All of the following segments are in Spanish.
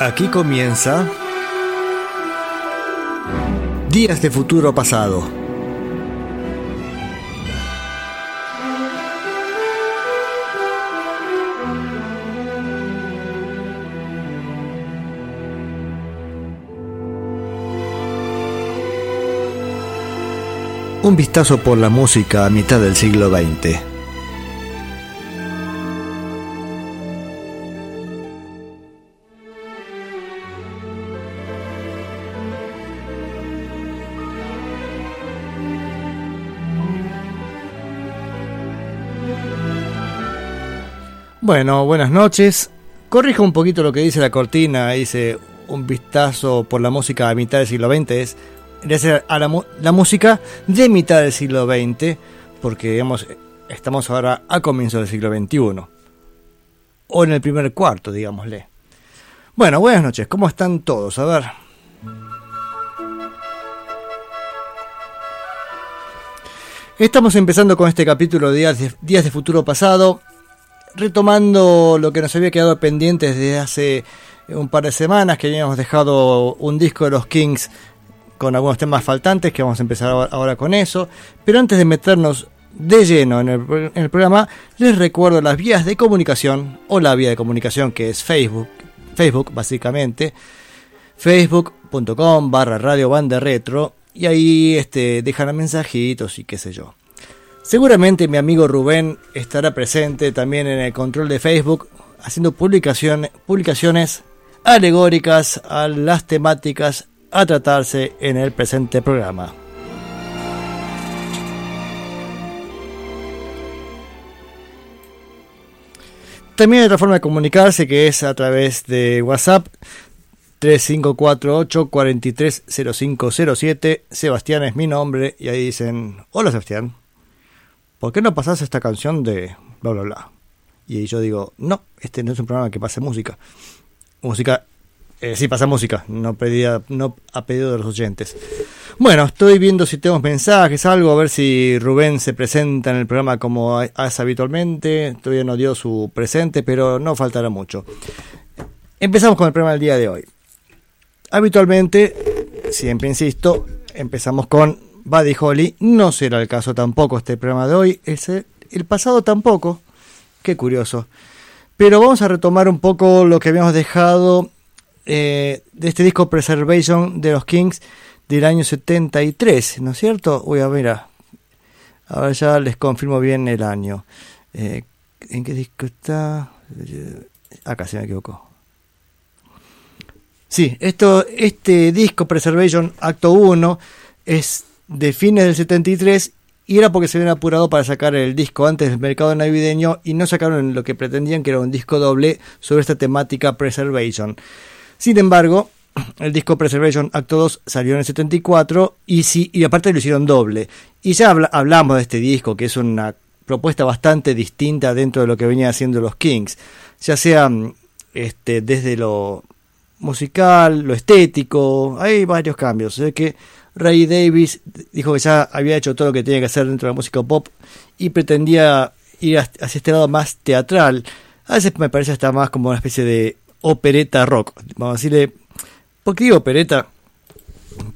Aquí comienza Días de Futuro Pasado. Un vistazo por la música a mitad del siglo XX. Bueno, buenas noches. Corrijo un poquito lo que dice la cortina, dice un vistazo por la música a mitad del siglo XX, es gracias a la, música de mitad del siglo XX, porque estamos ahora a comienzos del siglo XXI, o en el primer cuarto, digámosle. Bueno, buenas noches, ¿cómo están todos? A ver. Estamos empezando con este capítulo de, Días de Futuro Pasado retomando lo que nos había quedado pendiente desde hace un par de semanas, que habíamos dejado un disco de los Kings con algunos temas faltantes, que vamos a empezar ahora con eso. Pero antes de meternos de lleno en el, programa, les recuerdo las vías de comunicación, o la vía de comunicación que es Facebook, Facebook básicamente, facebook.com barra radio banda retro, y ahí este, dejan mensajitos y qué sé yo. Seguramente mi amigo Rubén estará presente también en el control de Facebook haciendo publicaciones alegóricas a las temáticas a tratarse en el presente programa. También hay otra forma de comunicarse que es a través de WhatsApp 3548 430507. Sebastián es mi nombre y ahí dicen, hola Sebastián. ¿Por qué no pasás esta canción de bla, bla, bla? Y yo digo, no, este no es un programa que pase música. Música, eh, sí pasa música, no, pedía, no a pedido de los oyentes. Bueno, estoy viendo si tenemos mensajes, algo, a ver si Rubén se presenta en el programa como hace habitualmente. Todavía no dio su presente, pero no faltará mucho. Empezamos con el programa del día de hoy. Habitualmente, siempre insisto, empezamos con Buddy Holly. No será el caso tampoco este programa de hoy. El, el pasado tampoco. Qué curioso. Pero vamos a retomar un poco lo que habíamos dejado eh, de este disco Preservation de los Kings del año 73, ¿no es cierto? Uy, a ver, a ver, ya les confirmo bien el año. Eh, ¿En qué disco está? Acá se me equivocó. Sí, esto, este disco Preservation Acto 1 es de fines del 73 y era porque se habían apurado para sacar el disco antes del mercado navideño y no sacaron lo que pretendían que era un disco doble sobre esta temática Preservation. Sin embargo, el disco Preservation Acto 2 salió en el 74 y, sí, y aparte lo hicieron doble. Y ya hablamos de este disco, que es una propuesta bastante distinta dentro de lo que venían haciendo los Kings, ya sea este, desde lo musical, lo estético, hay varios cambios. O que Ray Davis dijo que ya había hecho todo lo que tenía que hacer dentro de la música pop y pretendía ir hacia este lado más teatral. A veces me parece hasta más como una especie de opereta rock. Vamos a decirle. ¿Por qué digo opereta?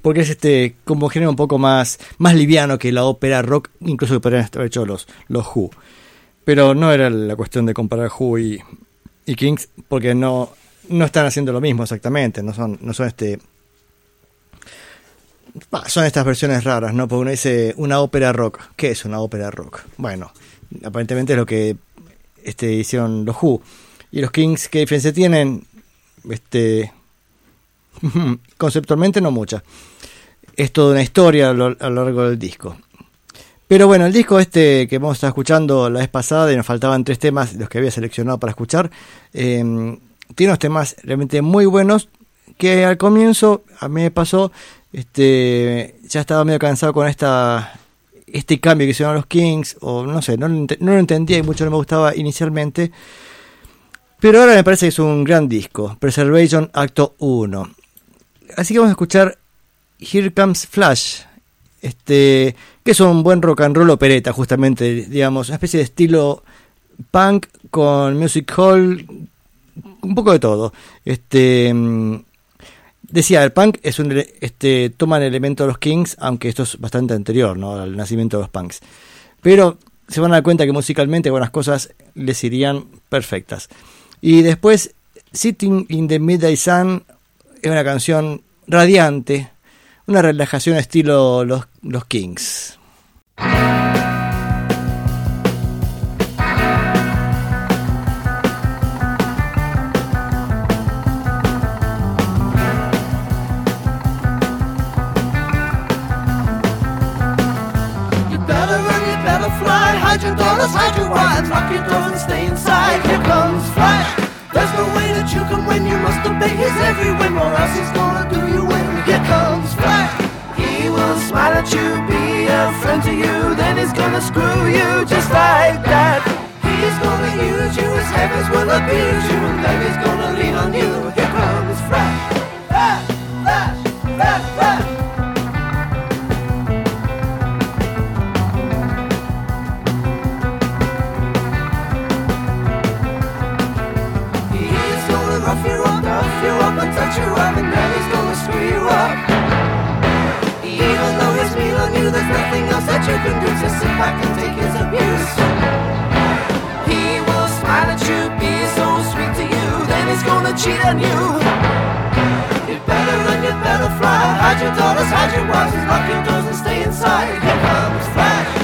Porque es este como género un poco más, más liviano que la ópera rock, incluso que podrían haber hecho los, los Who. Pero no era la cuestión de comparar Who y, y Kings, porque no, no están haciendo lo mismo exactamente, no son, no son este son estas versiones raras, ¿no? Porque uno dice una ópera rock. ¿Qué es una ópera rock? Bueno, aparentemente es lo que este, hicieron los Who. Y los Kings, ¿qué diferencia tienen? Este, conceptualmente no mucha. Es toda una historia a lo, largo del disco. Pero bueno, el disco este que hemos estado escuchando la vez pasada y nos faltaban tres temas, los que había seleccionado para escuchar, em, tiene unos temas realmente muy buenos que al comienzo a mí me pasó este, ya estaba medio cansado con esta este cambio que hicieron los Kings, o no sé, no, no lo entendía y mucho no me gustaba inicialmente. Pero ahora me parece que es un gran disco, Preservation Acto 1. Así que vamos a escuchar Here Comes Flash, este, que es un buen rock and roll opereta, justamente, digamos, una especie de estilo punk con music hall, un poco de todo. Este mm, decía, el punk es un este toma el elemento de los Kings, aunque esto es bastante anterior, al nacimiento de los punks. Pero se van a dar cuenta que musicalmente algunas cosas les irían perfectas. Y después Sitting in the Midday Sun es una canción radiante, una relajación estilo los, los Kings. Hide your daughters, hide lock your doors and stay inside. Here comes Flash. There's no way that you can win, you must obey his every whim, or else he's gonna do you in. Here comes Flash. He will smile at you, be a friend to you, then he's gonna screw you just like that. He's gonna use you, his heavens will abuse you, and then he's gonna lean on you. Here comes Flash. Flash, Flash, Flash, You up and he's gonna screw you up. Even though he's mean on you, there's nothing else that you can do. Just sit back and take his abuse. He will smile at you, be so sweet to you, then he's gonna cheat on you. You better run, you better fly. Hide your daughters, hide your wives, lock your doors and stay inside. Here comes Flash,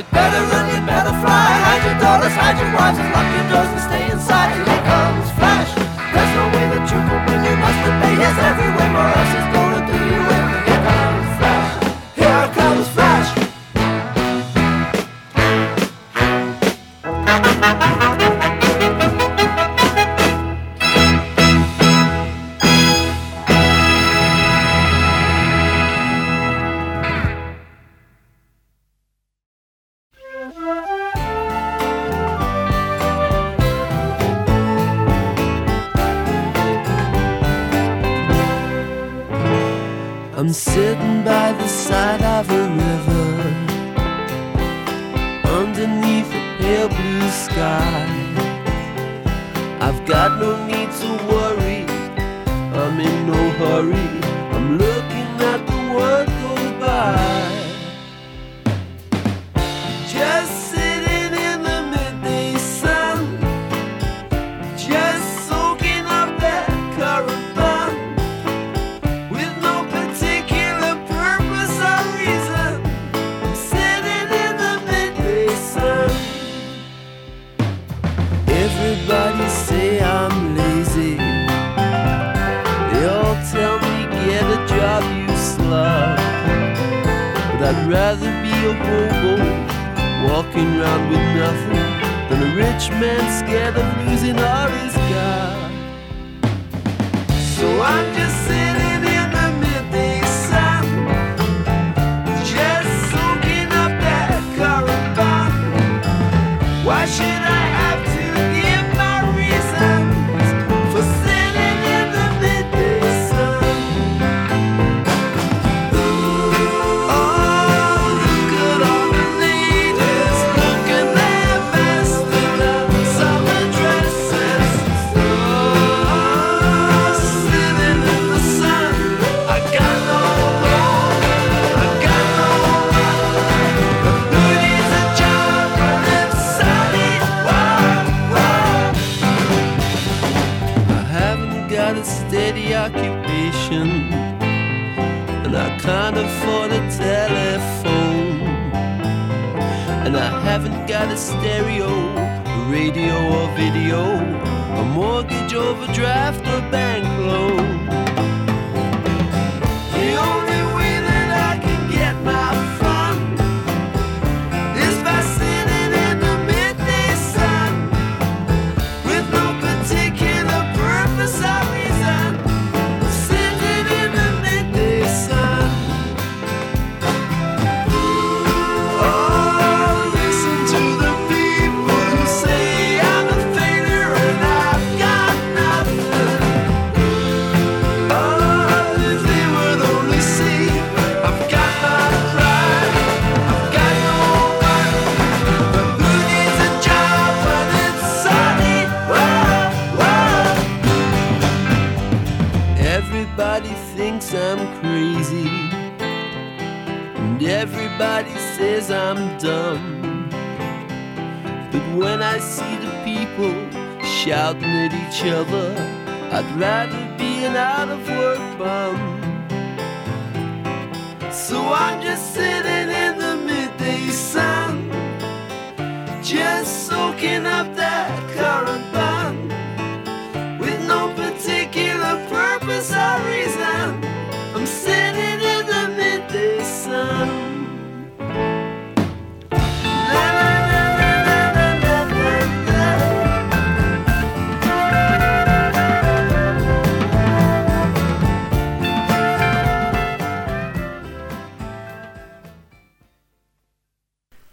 You'd better run, you'd better fly, hide your daughters, hide your wives, and lucky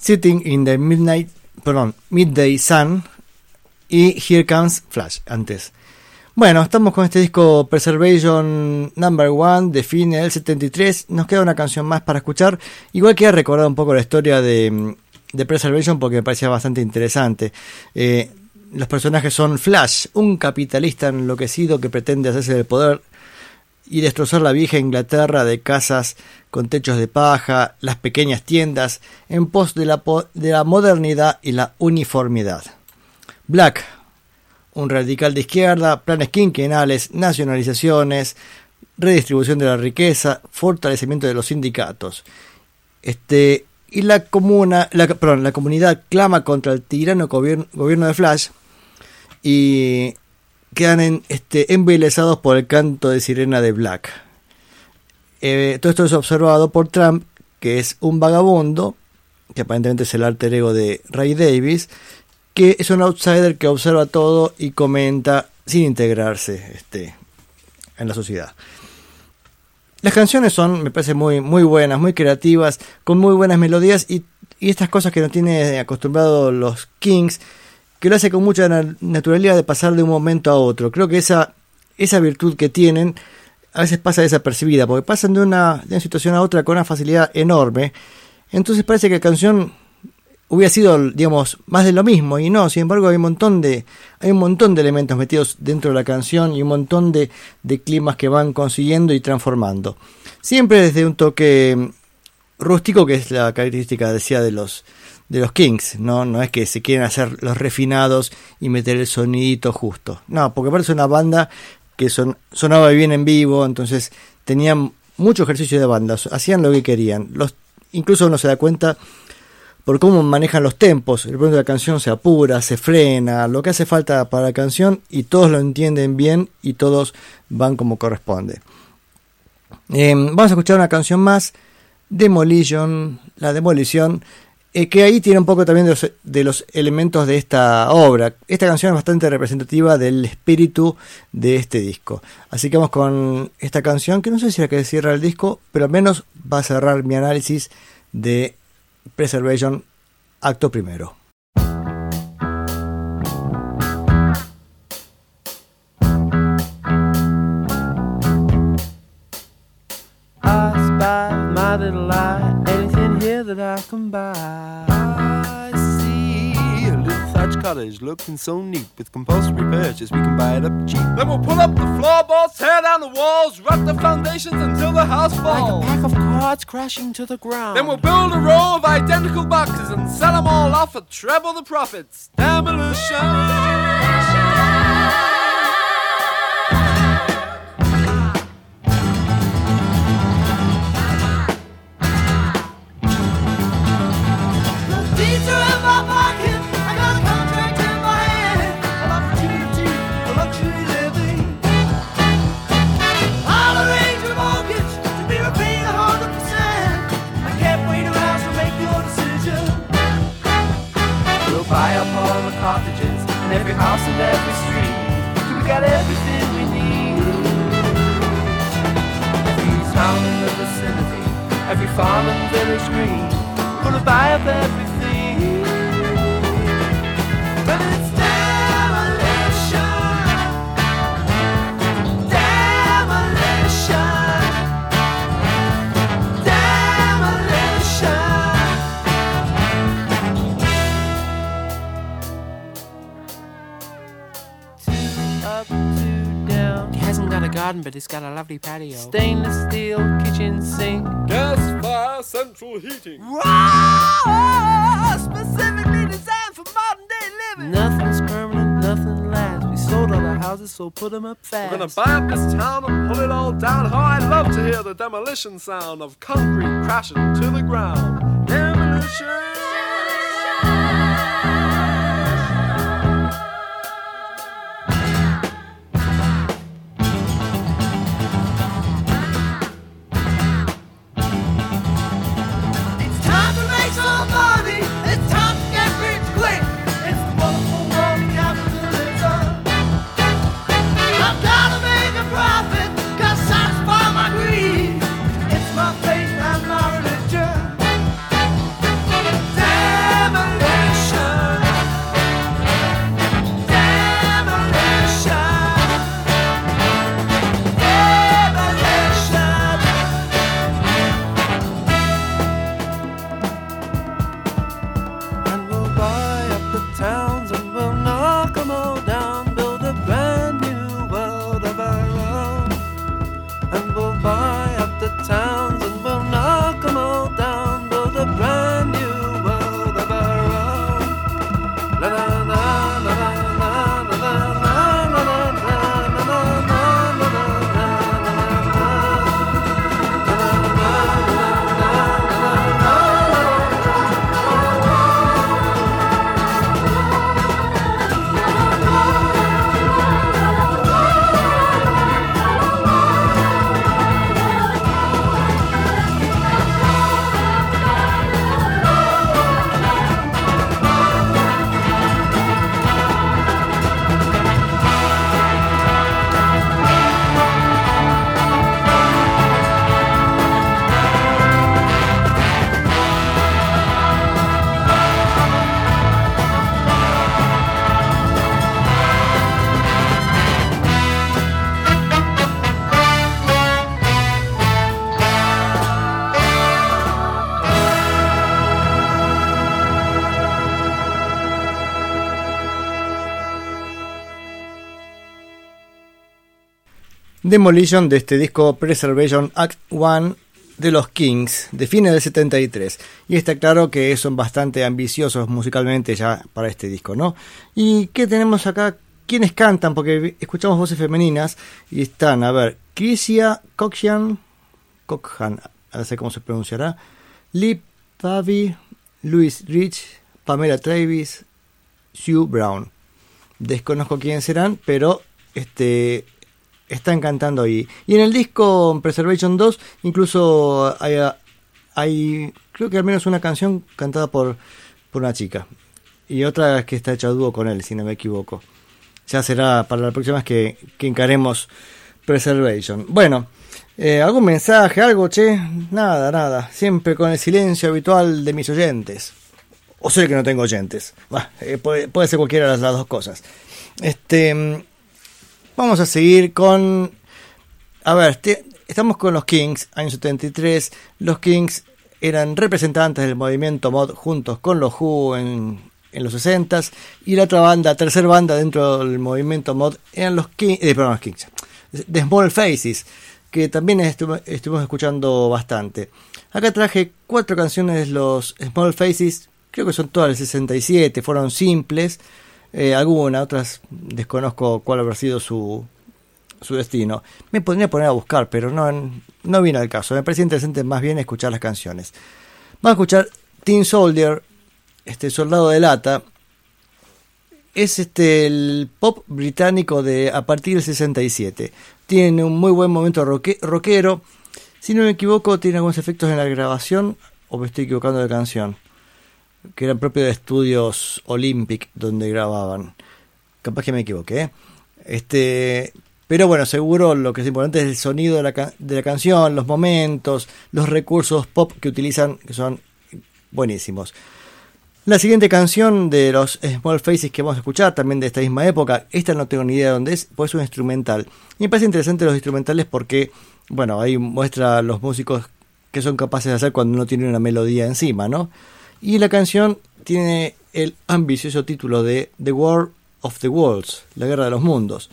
Sitting in the Midnight, perdón, Midday Sun y Here Comes Flash antes. Bueno, estamos con este disco Preservation Number One de fin del 73. Nos queda una canción más para escuchar. Igual quería recordar un poco la historia de, de Preservation porque me parecía bastante interesante. Eh, los personajes son Flash, un capitalista enloquecido que pretende hacerse del poder y destrozar la vieja Inglaterra de casas con techos de paja, las pequeñas tiendas, en pos de la, de la modernidad y la uniformidad. Black, un radical de izquierda, planes quinquenales, nacionalizaciones, redistribución de la riqueza, fortalecimiento de los sindicatos. Este, y la comuna, la, perdón, la comunidad clama contra el tirano gobierno, gobierno de Flash y quedan en, este, embelesados por el canto de sirena de Black. Eh, todo esto es observado por Trump, que es un vagabundo, que aparentemente es el alter ego de Ray Davis, que es un outsider que observa todo y comenta sin integrarse este, en la sociedad. Las canciones son, me parece, muy, muy buenas, muy creativas, con muy buenas melodías y, y estas cosas que no tiene acostumbrado los Kings, que lo hace con mucha na- naturalidad de pasar de un momento a otro. Creo que esa, esa virtud que tienen a veces pasa desapercibida, porque pasan de una, de una situación a otra con una facilidad enorme. Entonces parece que la canción hubiera sido, digamos, más de lo mismo, y no, sin embargo hay un montón de, hay un montón de elementos metidos dentro de la canción y un montón de, de climas que van consiguiendo y transformando. Siempre desde un toque mm, rústico, que es la característica, decía, de los de los Kings, ¿no? No es que se quieren hacer los refinados y meter el sonidito justo. No, porque parece una banda que son, sonaba bien en vivo, entonces tenían mucho ejercicio de banda, hacían lo que querían. Los, incluso uno se da cuenta por cómo manejan los tempos. El pronto la canción se apura, se frena, lo que hace falta para la canción y todos lo entienden bien y todos van como corresponde. Eh, vamos a escuchar una canción más, Demolition, la demolición, que ahí tiene un poco también de los, elementos de esta obra. Esta canción es bastante representativa del espíritu de este disco. Así que vamos con esta canción, que no sé si la que cierra el disco, pero al menos va a cerrar mi análisis de Preservation, acto primero. Spy my little light, anything here that I can buy. I see a little thatch cottage looking so neat. With compulsory purchase, we can buy it up cheap. Then we'll pull up the floorboards, tear down the walls, rock the foundations until the house falls. Like a pack of cards crashing to the ground. Then we'll build a row of identical boxes and sell them all off at treble the profits. Demolition. Every house and every street. We got everything we need. Every town in the vicinity, every farm and village green. Gonna buy up everything. Garden, but it's got a lovely patio. Stainless steel kitchen sink. Gas fire central heating. Specifically designed for modern day living. Nothing's permanent, nothing lasts. We sold all our houses, so put 'em up fast. We're gonna buy up this town and pull it all down. Oh, How I love to hear the demolition sound of concrete crashing to the ground. Demolition. Demolition de este disco Preservation Act 1 de los Kings de fines del 73. Y está claro que son bastante ambiciosos musicalmente ya para este disco, ¿no? ¿Y qué tenemos acá? ¿Quiénes cantan? Porque escuchamos voces femeninas y están, a ver, Crisia Coxian, Cockhan, no sé cómo se pronunciará, Lee Pavi, Louis Rich, Pamela Travis, Sue Brown. Desconozco quiénes serán, pero este están cantando ahí. Y en el disco Preservation 2 incluso hay, hay creo que al menos una canción cantada por, por una chica. Y otra que está hecha a dúo con él, si no me equivoco. Ya será para la próxima que, que encaremos Preservation. Bueno, eh, ¿algún mensaje, algo, che? Nada, nada. Siempre con el silencio habitual de mis oyentes. O sé que no tengo oyentes. Bah, eh, puede, puede ser cualquiera de las dos cosas. Este... Vamos a seguir con... A ver, estamos con los Kings, año 73. Los Kings eran representantes del movimiento mod juntos con los Who en, los 60s. Y la otra banda, tercer banda dentro del movimiento mod, eran los Kings... Eh, perdón, los Kings. The Small Faces, que también estu- estuvimos escuchando bastante. Acá traje cuatro canciones de los Small Faces. Creo que son todas del 67, fueron simples. Eh, algunas, otras desconozco cuál habrá sido su, su destino. Me podría poner a buscar, pero no, no viene al caso. Me parece interesante más bien escuchar las canciones. Vamos a escuchar Teen Soldier, este soldado de lata. Es este el pop británico de a partir del 67. Tiene un muy buen momento rockero. Si no me equivoco, tiene algunos efectos en la grabación. O me estoy equivocando de canción. Que eran propios de estudios Olympic donde grababan. Capaz que me equivoqué. ¿eh? Este, pero bueno, seguro lo que es importante es el sonido de la, de la canción, los momentos, los recursos pop que utilizan, que son buenísimos. La siguiente canción de los Small Faces que vamos a escuchar, también de esta misma época, esta no tengo ni idea de dónde es, pues es un instrumental. Y me parece interesante los instrumentales porque, bueno, ahí muestra los músicos que son capaces de hacer cuando no tienen una melodía encima, ¿no? Y la canción tiene el ambicioso título de The War of the Worlds, la guerra de los mundos.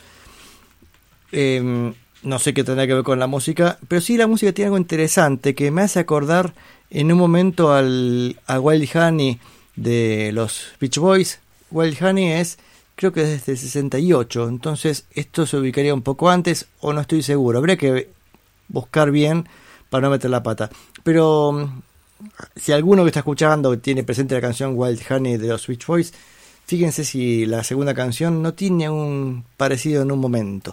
Eh, no sé qué tendrá que ver con la música, pero sí la música tiene algo interesante que me hace acordar en un momento al, a Wild Honey de los Beach Boys. Wild Honey es, creo que desde el 68, entonces esto se ubicaría un poco antes o no estoy seguro. Habría que buscar bien para no meter la pata. Pero si alguno que está escuchando tiene presente la canción Wild Honey de los Beach Boys, fíjense si la segunda canción no tiene un parecido en un momento.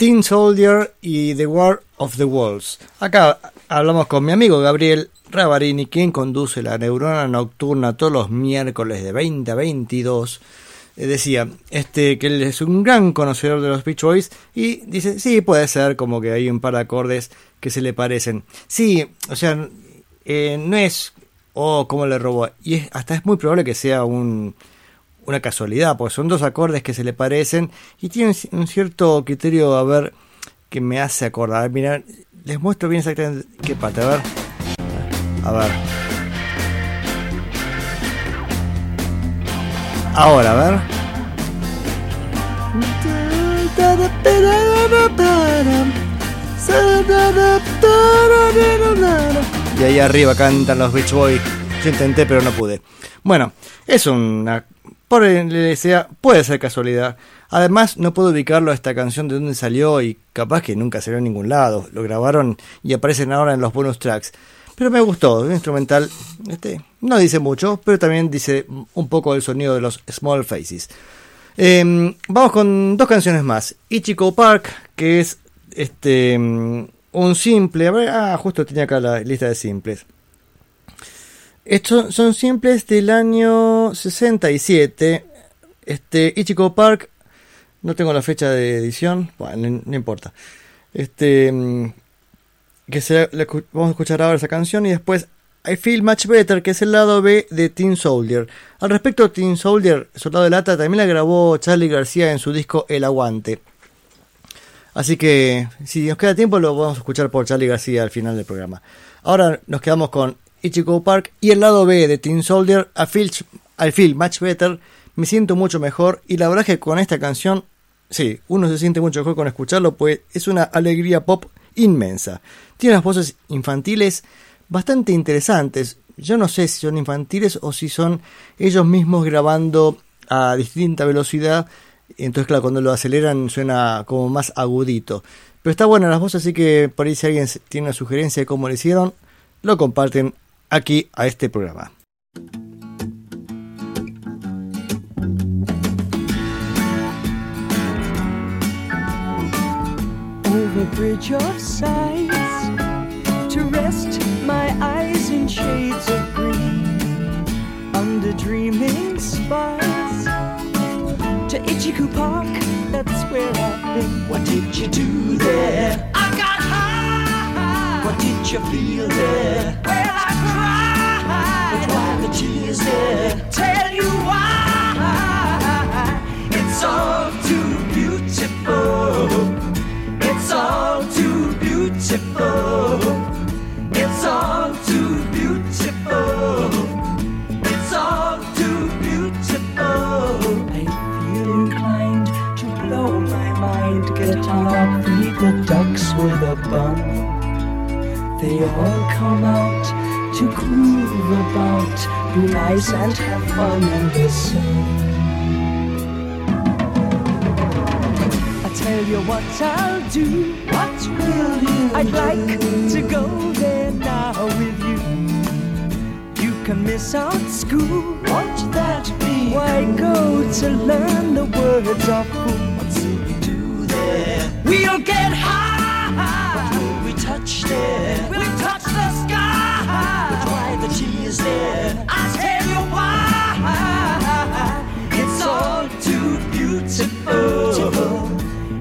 Teen Soldier y The War of the Worlds. Acá hablamos con mi amigo Gabriel Ravarini, quien conduce la neurona nocturna todos los miércoles de 20 a 22. Eh, decía este, que él es un gran conocedor de los Beach Boys y dice, sí, puede ser como que hay un par de acordes que se le parecen. Sí, o sea, eh, no es, oh, cómo le robó. Y es, hasta es muy probable que sea un, una casualidad, porque son dos acordes que se le parecen y tienen un cierto criterio, a ver, que me hace acordar. Mira, les muestro bien exactamente qué parte, a ver. A ver. Ahora, a ver. Y ahí arriba cantan los Beach Boys. Yo intenté, pero no pude. Bueno, es una. Por decía, puede ser casualidad. Además, no puedo ubicarlo a esta canción de dónde salió y capaz que nunca salió en ningún lado. Lo grabaron y aparecen ahora en los bonus tracks. Pero me gustó, un instrumental, este, no dice mucho, pero también dice un poco el sonido de los Small Faces. Eh, vamos con dos canciones más. Ichigo Park, que es este un simple. A ah, justo tenía acá la lista de simples. Estos son simples del año 67. Este Ichigo Park, no tengo la fecha de edición, bueno, no, importa. Este que se, vamos a escuchar ahora esa canción y después I Feel Much Better, que es el lado B de Teen Soldier. Al respecto, Teen Soldier, Soldado de Lata, también la grabó Charlie García en su disco El Aguante. Así que, si nos queda tiempo, lo vamos a escuchar por Charlie García al final del programa. Ahora nos quedamos con Ichigo Park y el lado B de Teen Soldier, I Feel, I Feel Much Better. Me siento mucho mejor y la verdad es que con esta canción, sí, uno se siente mucho mejor con escucharlo, pues es una alegría pop inmensa. Tiene unas voces infantiles bastante interesantes. Yo no sé si son infantiles o si son ellos mismos grabando a distinta velocidad. Entonces, claro, cuando lo aceleran suena como más agudito. Pero está buena las voces, así que por ahí si alguien tiene una sugerencia de cómo lo hicieron, lo comparten aquí a este programa. over bridge of sighs to rest my eyes in shades of green. Under dreaming skies to Ichiku Park that's where I've been. What did you do there? I got you feel it. well I cried but why the tears there tell you why it's all too beautiful it's all too beautiful. It's all too beautiful. It's all too beautiful. I feel inclined to blow my mind, get hung up, feed the ducks with a bun. They all come out to groove about, be nice and have fun in the sun. tell you what I'll do. What will you I'd like to go there now with you. You can miss out school. Won't that be? Why go to learn the words of fool? What will we do there? We'll get high. What will we touch there? We'll touch the sky. But why the tears there? I'll tell you why. It's all too beautiful.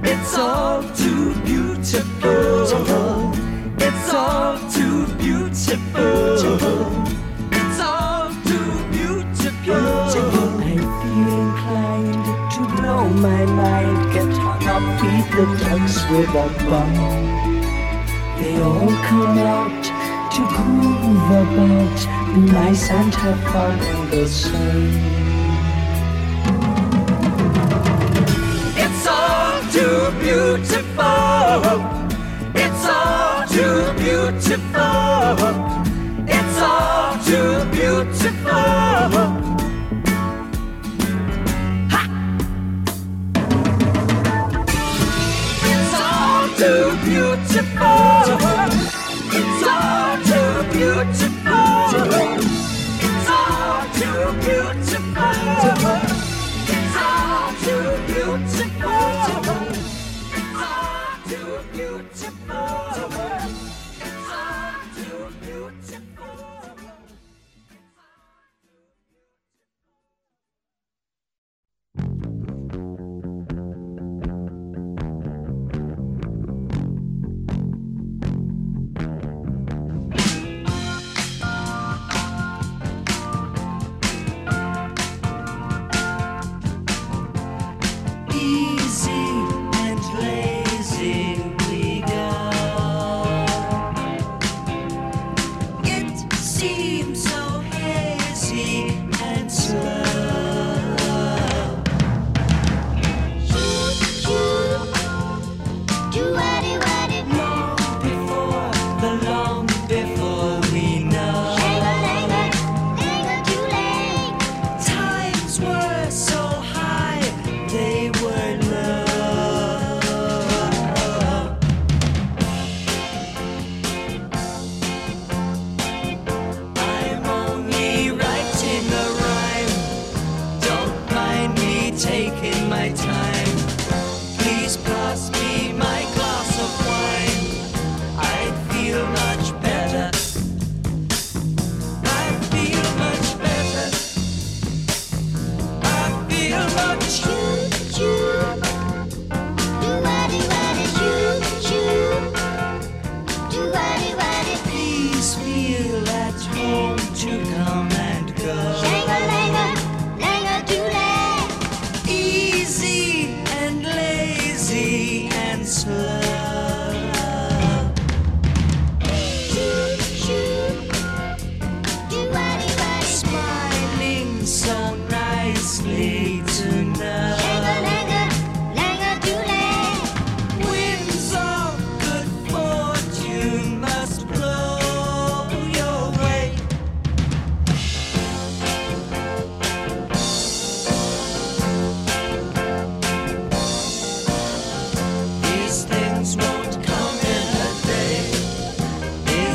It's all too beautiful. It's all too beautiful. It's all too beautiful. I feel inclined to blow my mind, get hung up, feed the ducks with a bun. All come out to groove about, nice and have fun in the sun. It's all too beautiful. It's all too beautiful. It's all too beautiful. Beautiful. It's all too beautiful. It's all too beautiful.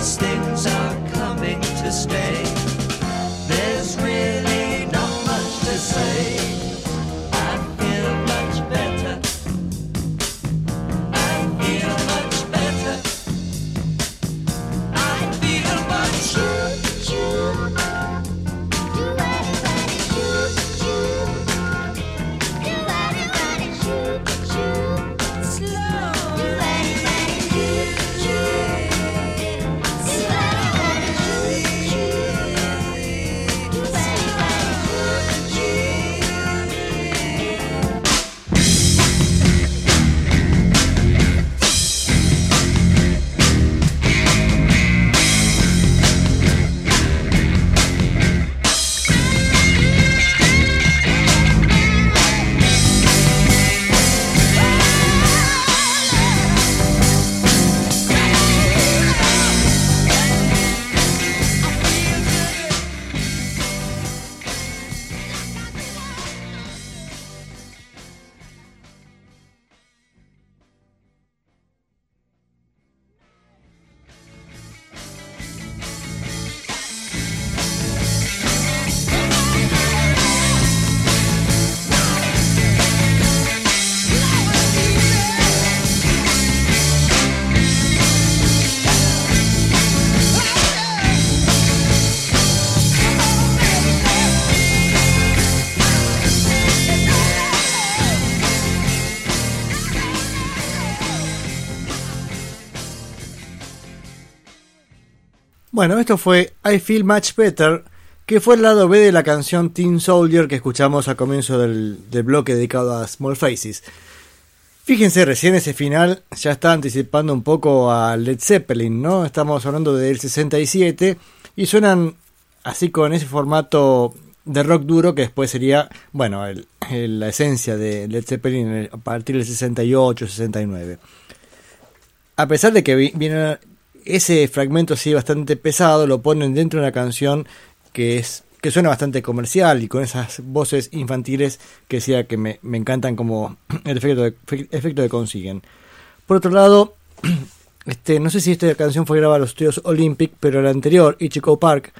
these things are coming to stay. Bueno, esto fue I Feel Much Better, que fue el lado B de la canción Teen Soldier que escuchamos al comienzo del, bloque dedicado a Small Faces. Fíjense, recién ese final ya está anticipando un poco a Led Zeppelin, ¿no? Estamos hablando del 67 y suenan así con ese formato de rock duro que después sería, bueno, la esencia de Led Zeppelin a partir del 68, 69. A pesar de que vi- viene ese fragmento así bastante pesado, lo ponen dentro de una canción que es que suena bastante comercial y con esas voces infantiles que decía que me, me encantan como el efecto, efecto que consiguen. Por otro lado, este, no sé si esta canción fue grabada en los estudios Olympic, pero la anterior, Ichigo Park,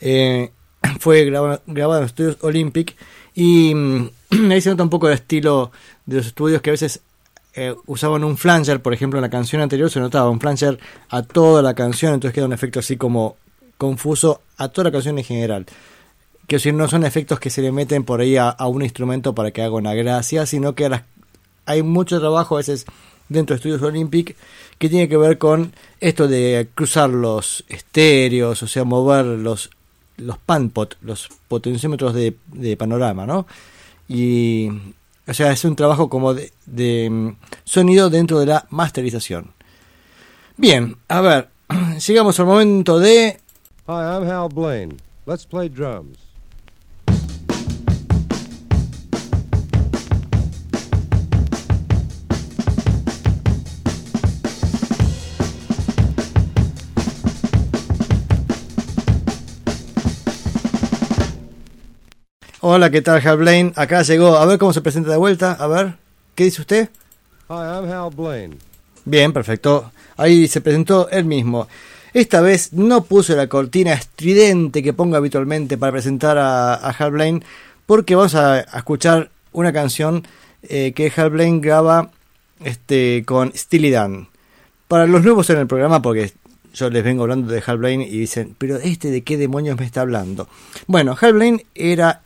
eh, fue grabada, grabada en los estudios Olympic y mm, ahí se nota un poco el estilo de los estudios que a veces eh, usaban un flanger, por ejemplo en la canción anterior se notaba un flanger a toda la canción, entonces queda un efecto así como confuso a toda la canción en general. Que si no son efectos que se le meten por ahí a, un instrumento para que haga una gracia, sino que hay mucho trabajo a veces dentro de Estudios Olympic que tiene que ver con esto de cruzar los estéreos, o sea, mover los, los panpot, los potenciómetros de, de panorama, ¿no? Y, o sea, es un trabajo como de, de, mm, sonido dentro de la masterización. Bien, a ver, llegamos al momento de Hi, I'm Hal Blaine. Let's play drums. Hola, ¿qué tal, Hal Blaine? Acá llegó. A ver cómo se presenta de vuelta. A ver, ¿qué dice usted? Hi, I'm Hal Blaine. Bien, perfecto. Ahí se presentó él mismo. Esta vez no puse la cortina estridente que pongo habitualmente para presentar a, a Hal Blaine, porque vamos a, a escuchar una canción eh, que Hal Blaine graba este, con Steely Dan. Para los nuevos en el programa, porque yo les vengo hablando de Hal Blaine y dicen, pero este de qué demonios me está hablando. Bueno, Hal Blaine era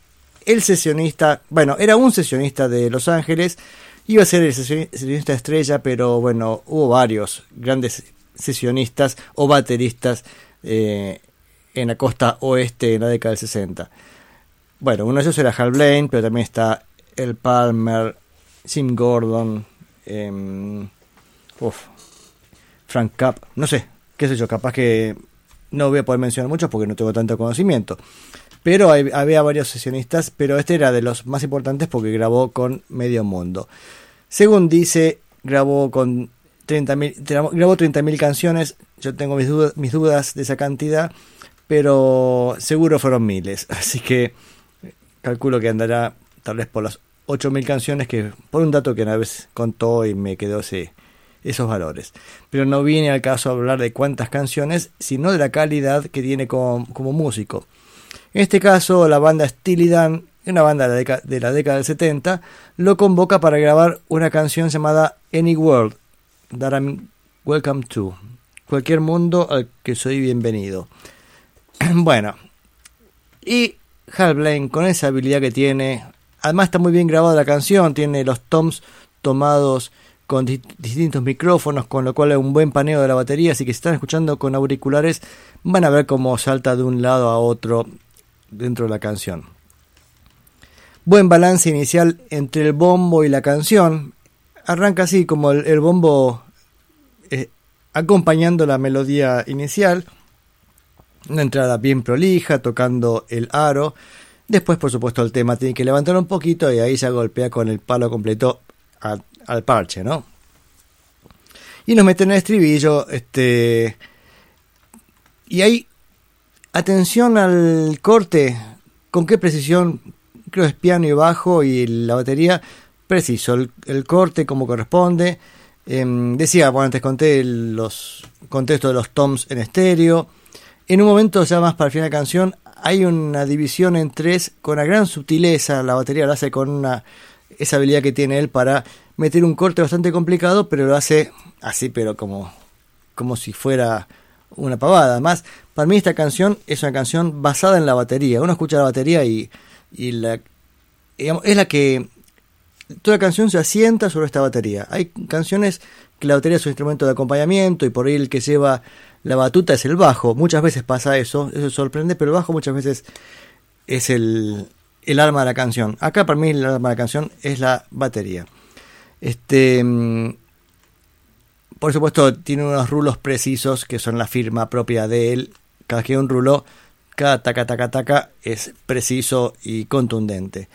el sesionista, bueno, era un sesionista de Los Ángeles, iba a ser el sesioni- sesionista estrella, pero bueno, hubo varios grandes sesionistas o bateristas eh, en la costa oeste en la década del 60. Bueno, uno de ellos era Hal Blaine, pero también está El Palmer, Jim Gordon, uf, Frank Capp, no sé, qué sé yo, capaz que no voy a poder mencionar muchos porque no tengo tanto conocimiento. Pero había varios sesionistas, pero este era de los más importantes porque grabó con Medio Mundo. Según dice, grabó con 30.000 grabó grabó 30.000 canciones. Yo tengo mis dudas, de esa cantidad, pero seguro fueron miles. Así que calculo que andará tal vez por las 8.000 canciones, que por un dato que una vez contó y me quedó ese, esos valores. Pero no viene al caso hablar de cuántas canciones, sino de la calidad que tiene como, como músico. En este caso, la banda Steely Dan, una banda de la, década, del 70, lo convoca para grabar una canción llamada Any World That I'm Welcome to. Cualquier mundo al que soy bienvenido. bueno, y Hal Blaine, con esa habilidad que tiene, además está muy bien grabada la canción, tiene los toms tomados con di- distintos micrófonos, con lo cual hay un buen paneo de la batería, así que si están escuchando con auriculares van a ver cómo salta de un lado a otro dentro de la canción. Buen balance inicial entre el bombo y la canción. Arranca así como el, bombo eh, acompañando la melodía inicial. Una entrada bien prolija, tocando el aro. Después, por supuesto, el tema tiene que levantar un poquito y ahí ya golpea con el palo completo al, al parche, ¿no? Y nos meten en el estribillo, este... Y ahí, atención al corte, con qué precisión, creo es piano y bajo y la batería, preciso, el, corte como corresponde. Em, decía, bueno, antes conté los contextos de los toms en estéreo. En un momento, ya más para el final de la canción, hay una división en tres con una gran sutileza. La batería lo hace con una, esa habilidad que tiene él para meter un corte bastante complicado, pero lo hace así, pero como, como si fuera una pavada. Además, para mí esta canción es una canción basada en la batería. Uno escucha la batería y, y la, es la que... Toda canción se asienta sobre esta batería. Hay canciones que la batería es un instrumento de acompañamiento y por ahí el que lleva la batuta es el bajo. Muchas veces pasa eso, eso sorprende, pero el bajo muchas veces es el, el arma de la canción. Acá para mí el arma de la canción es la batería. Este, mm, por supuesto, tiene unos rulos precisos que son la firma propia de él. Cada que un rulo, cada taca, taca, taca es preciso y contundente.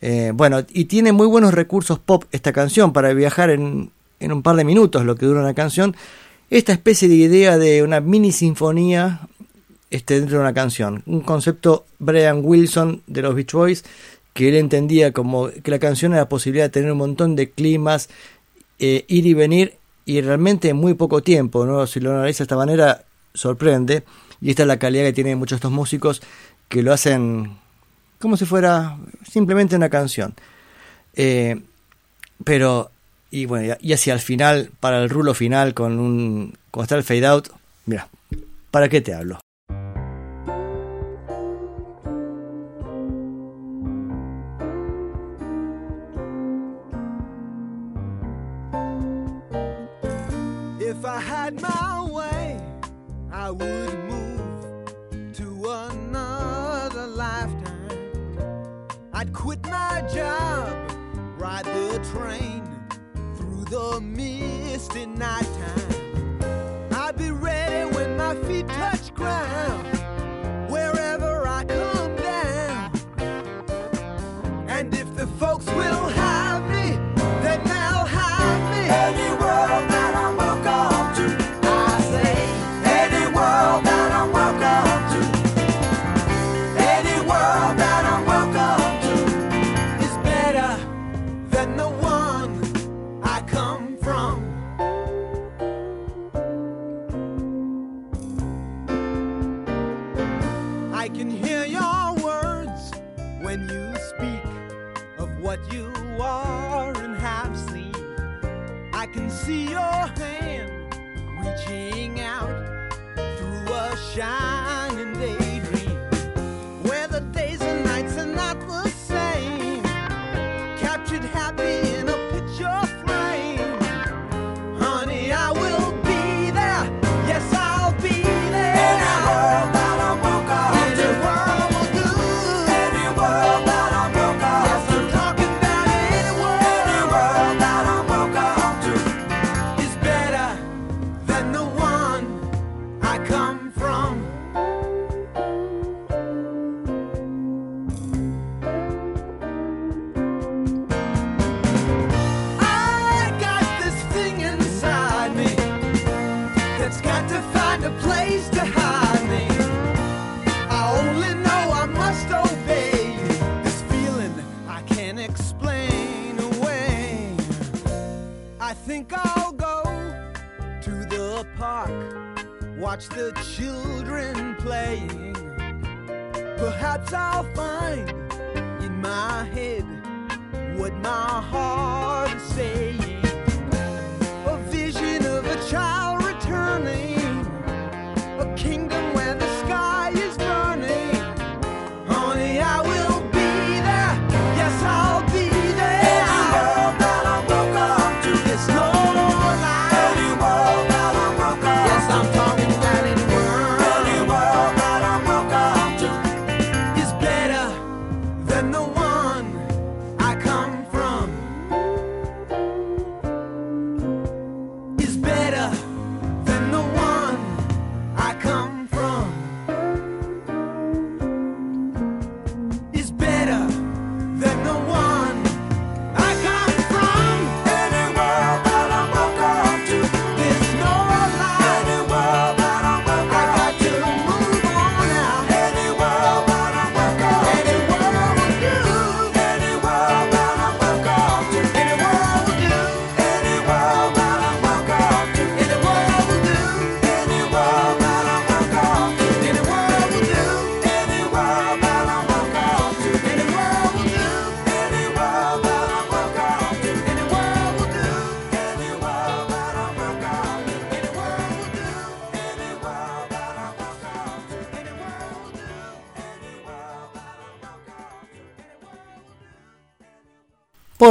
Eh, bueno, y tiene muy buenos recursos pop esta canción para viajar en, en un par de minutos, lo que dura una canción. Esta especie de idea de una mini sinfonía este, dentro de una canción. Un concepto Brian Wilson de los Beach Boys que él entendía como que la canción era la posibilidad de tener un montón de climas, eh, ir y venir y realmente en muy poco tiempo, ¿no? si lo analiza de esta manera, sorprende. Y esta es la calidad que tienen muchos de estos músicos que lo hacen como si fuera simplemente una canción. Eh, pero, y bueno, y hacia el final, para el rulo final, con un. con estar el fade out, mira, ¿para qué te hablo? If I had my way, I would move to another lifetime. I'd quit my job, ride the train through the misty nighttime. I'd be ready when my feet touch ground.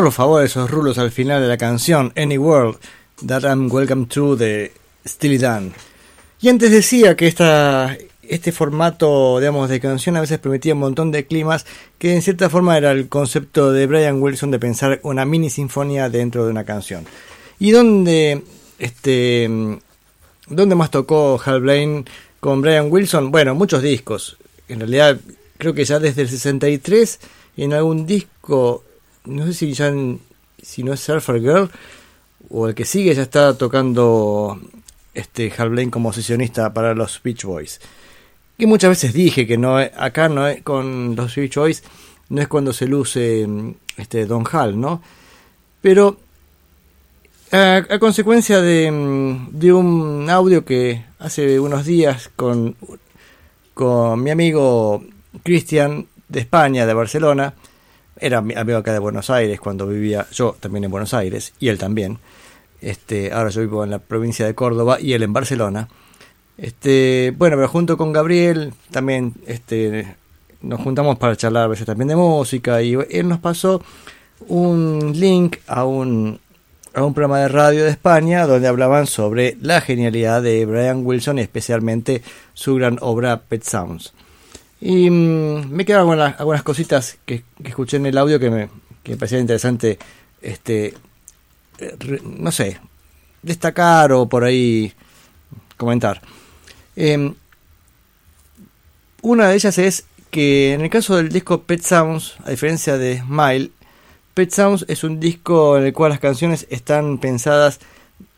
por favor esos rulos al final de la canción Any World That I'm Welcome To de Steely Dan. Y antes decía que esta, este formato digamos, de canción a veces permitía un montón de climas que en cierta forma era el concepto de Brian Wilson de pensar una mini sinfonía dentro de una canción. Y donde, este, donde más tocó Hal Blaine con Brian Wilson, bueno, muchos discos. En realidad creo que ya desde el 63 en algún disco no sé si ya en- si no es Surfer Girl, o el que sigue ya está tocando este Hal Blaine como sesionista para los Beach Boys. Y muchas veces dije que no acá no es con los Beach Boys no es cuando se luce este Don Hal, ¿no? Pero a, consecuencia de, de un audio que hace unos días con, con mi amigo Cristian de España, de Barcelona, era mi amigo acá de Buenos Aires cuando vivía yo también en Buenos Aires y él también. Este, ahora yo vivo en la provincia de Córdoba y él en Barcelona. Este, bueno, pero junto con Gabriel también este, nos juntamos para charlar a veces también de música y él nos pasó un link a un, a un programa de radio de España donde hablaban sobre la genialidad de Brian Wilson y especialmente su gran obra Pet Sounds. Y mm, me quedan algunas, algunas cositas que, escuché en el audio que me, que me parecía interesante, este, no sé, destacar o por ahí comentar. Em, una de ellas es que en el caso del disco Pet Sounds, a diferencia de Smile, Pet Sounds es un disco en el cual las canciones están pensadas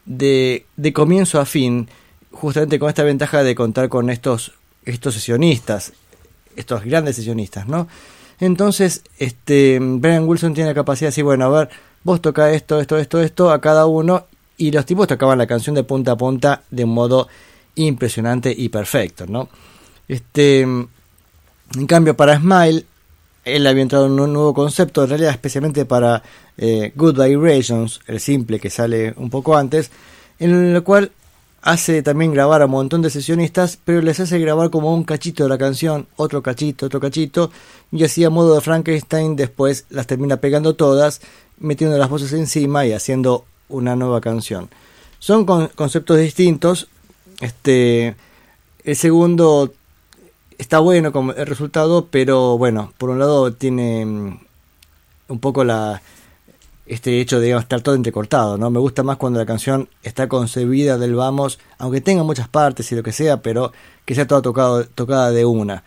de, de comienzo a fin, justamente con esta ventaja de contar con estos, estos sesionistas, estos grandes sesionistas, ¿no? Entonces, este, Brian Wilson tiene la capacidad de decir, bueno, a ver, vos toca esto, esto, esto, esto a cada uno, y los tipos tocaban la canción de punta a punta de un modo impresionante y perfecto, ¿no? Este, en cambio, para Smile, él había entrado en un nuevo concepto, en realidad especialmente para eh, Good Vibrations, el simple que sale un poco antes, en el cual hace también grabar a un montón de sesionistas, pero les hace grabar como un cachito de la canción, otro cachito, otro cachito, y así a modo de Frankenstein después las termina pegando todas, metiendo las voces encima y haciendo una nueva canción. Son con- conceptos distintos. Este, el segundo está bueno como el resultado, pero bueno, por un lado tiene mm, un poco la este hecho de estar todo entrecortado, ¿no? Me gusta más cuando la canción está concebida del vamos, aunque tenga muchas partes y lo que sea, pero que sea toda tocado, tocada de una.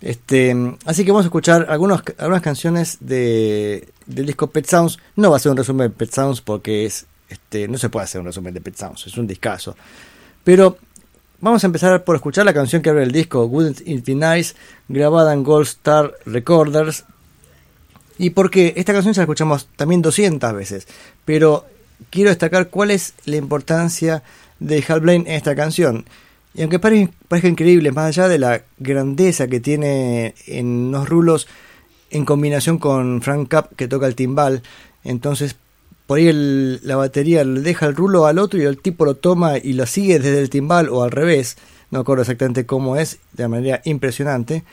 Este, así que vamos a escuchar algunas canciones de, del disco Pet Sounds. No va a ser un resumen de Pet Sounds porque es, este, no se puede hacer un resumen de Pet Sounds, es un discazo. Pero vamos a empezar por escuchar la canción que abre el disco, Wouldn't It Be Nice, grabada en Gold Star Recorders. Y porque esta canción ya la escuchamos también 200 veces, pero quiero destacar cuál es la importancia de Hal Blaine en esta canción. Y aunque pare- parezca increíble, más allá de la grandeza que tiene en los rulos en combinación con Frank Capp que toca el timbal, entonces por ahí el- la batería le deja el rulo al otro y el tipo lo toma y lo sigue desde el timbal o al revés, no acuerdo exactamente cómo es, de manera impresionante.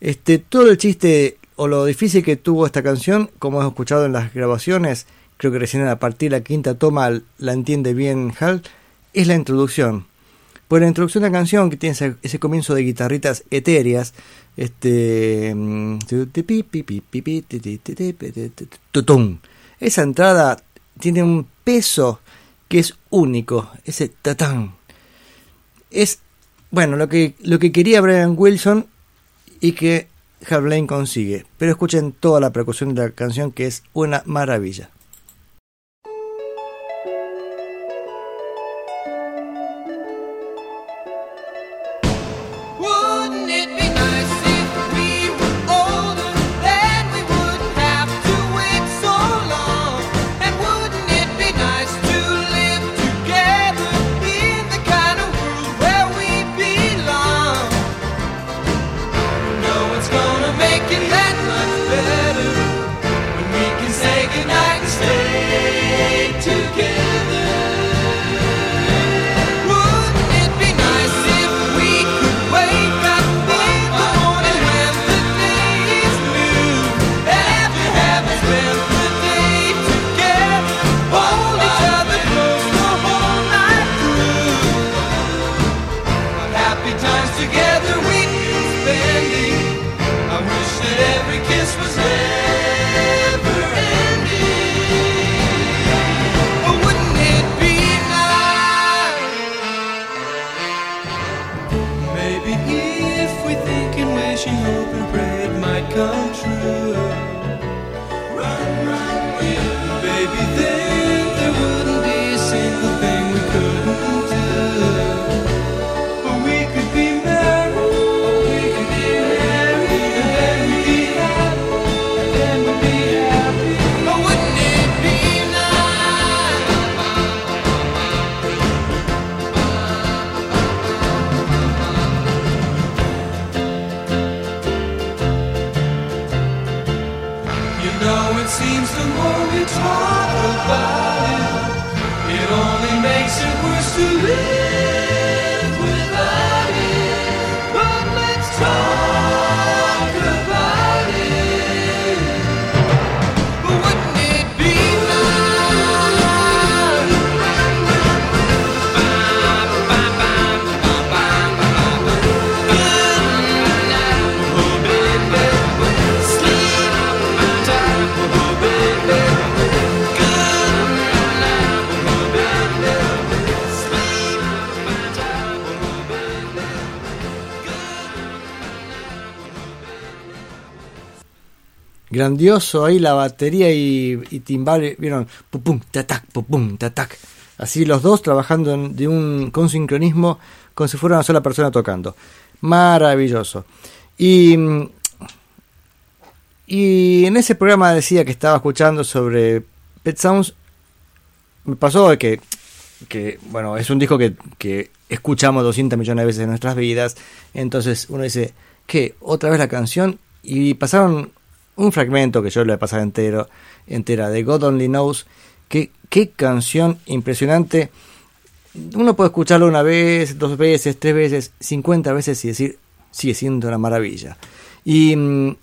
Este, todo el chiste o lo difícil que tuvo esta canción, como hemos escuchado en las grabaciones, creo que recién a partir de la quinta toma la entiende bien Hal, es la introducción. Por la introducción de la canción, que tiene ese, ese comienzo de guitarritas etéreas, este. Esa entrada tiene un peso que es único, ese tatán. Es, bueno, lo que, lo que quería Brian Wilson y que Hal consigue. Pero escuchen toda la percusión de la canción que es una maravilla. Grandioso ahí la batería y, y timbal, vieron, pum tatac, pum tatac. Así los dos trabajando de un, con sincronismo como si fuera una sola persona tocando. Maravilloso. Y, y en ese programa decía que estaba escuchando sobre Pet Sounds. Me pasó que, que bueno, es un disco que, que escuchamos 200 millones de veces en nuestras vidas. Entonces uno dice, ¿qué? ¿Otra vez la canción? Y pasaron un fragmento que yo le he pasado entero, entera de God Only Knows. ¿Qué, qué canción impresionante. Uno puede escucharlo una vez, dos veces, tres veces, 50 veces y decir, sigue siendo una maravilla. Y, mm,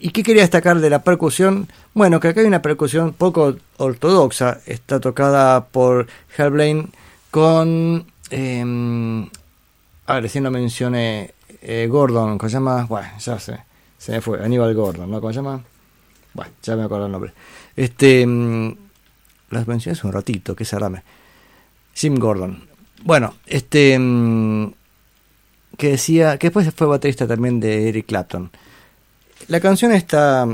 ¿Y qué quería destacar de la percusión? Bueno, que acá hay una percusión poco ortodoxa. Está tocada por Hal Blaine con... Eh, a ver, recién lo mencioné. eh, Gordon, ¿cómo se llama? Bueno, ya sé. Se me fue. Aníbal Gordon, ¿no? ¿Cómo se llama? Bueno, ya me acuerdo el nombre. Este... mm, las mencioné hace un ratito, que cerrame. Jim Gordon. Bueno, este... mm, que decía... Que después fue baterista también de Eric Clapton. La canción está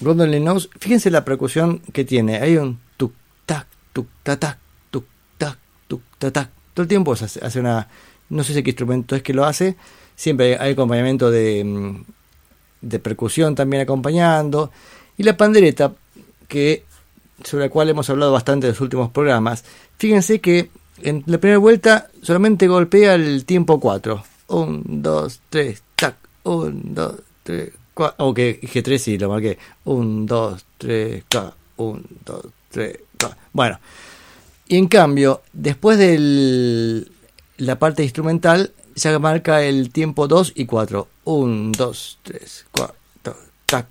God Only Knows. Fíjense la percusión que tiene. Hay un tuk tac, tuk tac, tuk tac, tuk tac. Todo el tiempo hace, hace una. No sé si qué instrumento es que lo hace. Siempre hay acompañamiento de, mm, de percusión también acompañando. Y la pandereta, que sobre la cual hemos hablado bastante en los últimos programas. Fíjense que en la primera vuelta solamente golpea el tiempo 4. 1, 2, 3, tac. 1, 2, 3, 4. Ok, dije 3 y lo marqué. 1, 2, 3, 4. 1, 2, 3, 4. Bueno. Y en cambio, después de la parte instrumental, ya marca el tiempo 2 y 4. 1, 2, 3, 4, tac.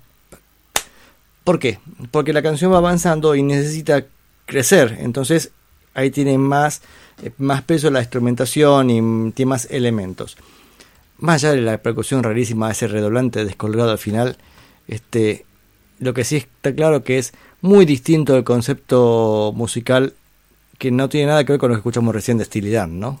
¿Por qué? Porque la canción va avanzando y necesita crecer. Entonces ahí tiene más, eh, más peso la instrumentación y tiene más elementos. Más allá de la percusión rarísima, ese redoblante descolgado al final, este, lo que sí está claro que es muy distinto del concepto musical que no tiene nada que ver con lo que escuchamos recién de Steely ¿no?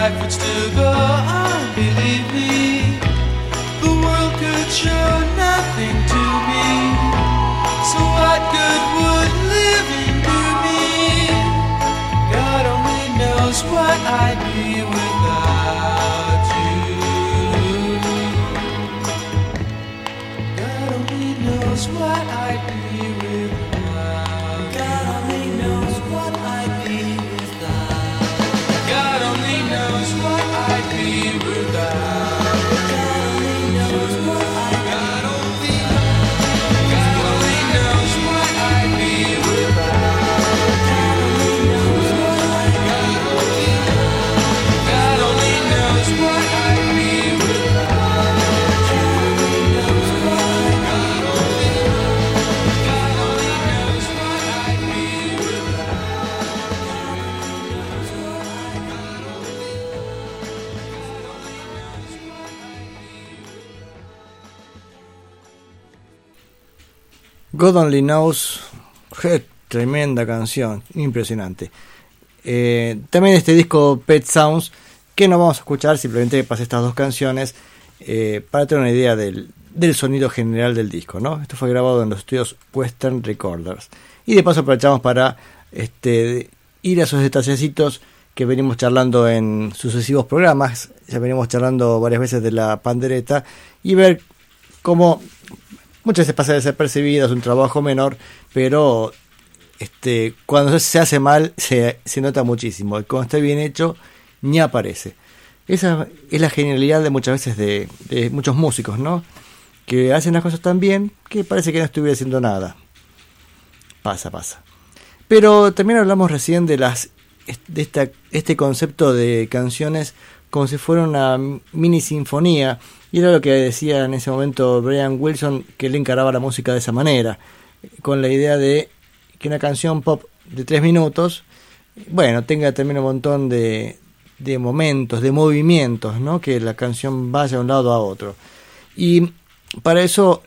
life would still go on, believe me. The world could show nothing to me. So what good would living do me? God only knows what I'd God Only Knows, qué tremenda canción, impresionante. Eh, también este disco Pet Sounds, que no vamos a escuchar, simplemente pasé estas dos canciones eh, para tener una idea del, del sonido general del disco. ¿no? Esto fue grabado en los estudios Western Recorders. Y de paso aprovechamos para este, ir a esos detallecitos que venimos charlando en sucesivos programas. Ya venimos charlando varias veces de la pandereta y ver cómo muchas veces pasa desapercibido, es un trabajo menor, pero este, cuando se hace mal se, se nota muchísimo. Y cuando está bien hecho, ni aparece. Esa es la genialidad de muchas veces de, de muchos músicos, ¿no? Que hacen las cosas tan bien que parece que no estuviera haciendo nada. Pasa, pasa. Pero también hablamos recién de las de esta, este concepto de canciones como si fuera una mini sinfonía. Y era lo que decía en ese momento Brian Wilson, que él encaraba la música de esa manera, con la idea de que una canción pop de tres minutos, bueno, tenga también un montón de, de momentos, de movimientos, ¿no? Que la canción vaya de un lado a otro. Y para eso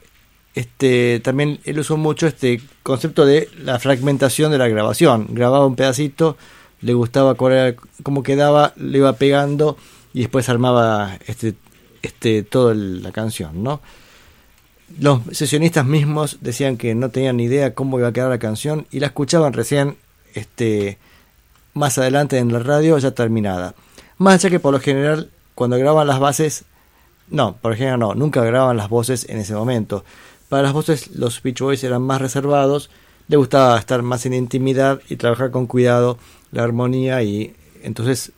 este, también él usó mucho este concepto de la fragmentación de la grabación. Grababa un pedacito, le gustaba cómo quedaba, le iba pegando y después armaba este, este, toda la canción, ¿no? Los sesionistas mismos decían que no tenían ni idea cómo iba a quedar la canción y la escuchaban recién este, más adelante en la radio ya terminada. Más allá que por lo general cuando graban las bases, no, por lo general no, nunca graban las voces en ese momento. Para las voces los Beach Boys eran más reservados, le gustaba estar más en intimidad y trabajar con cuidado la armonía y entonces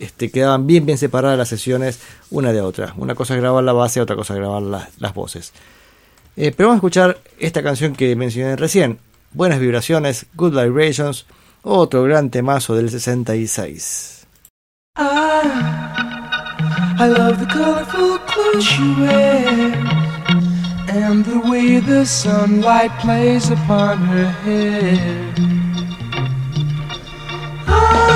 este, quedaban bien bien separadas las sesiones una de otra. Una cosa es grabar la base, otra cosa es grabar la, las voces. Eh, pero vamos a escuchar esta canción que mencioné recién. Buenas vibraciones, Good Vibrations, otro gran temazo del 66. I, I love the colorful clothes and the way the sunlight plays upon her hair. I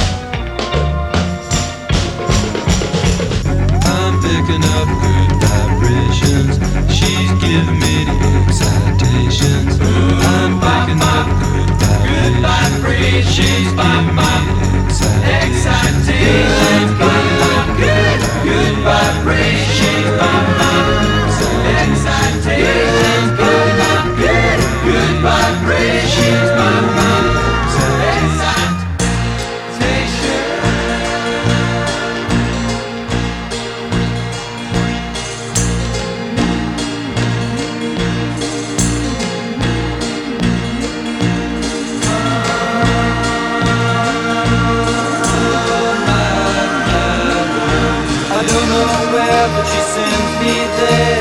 Picking up good vibrations. She's giving me the excitations. I'm picking up good vibrations. She's giving me the excitations. Good, good vibrations. Excitations. be there.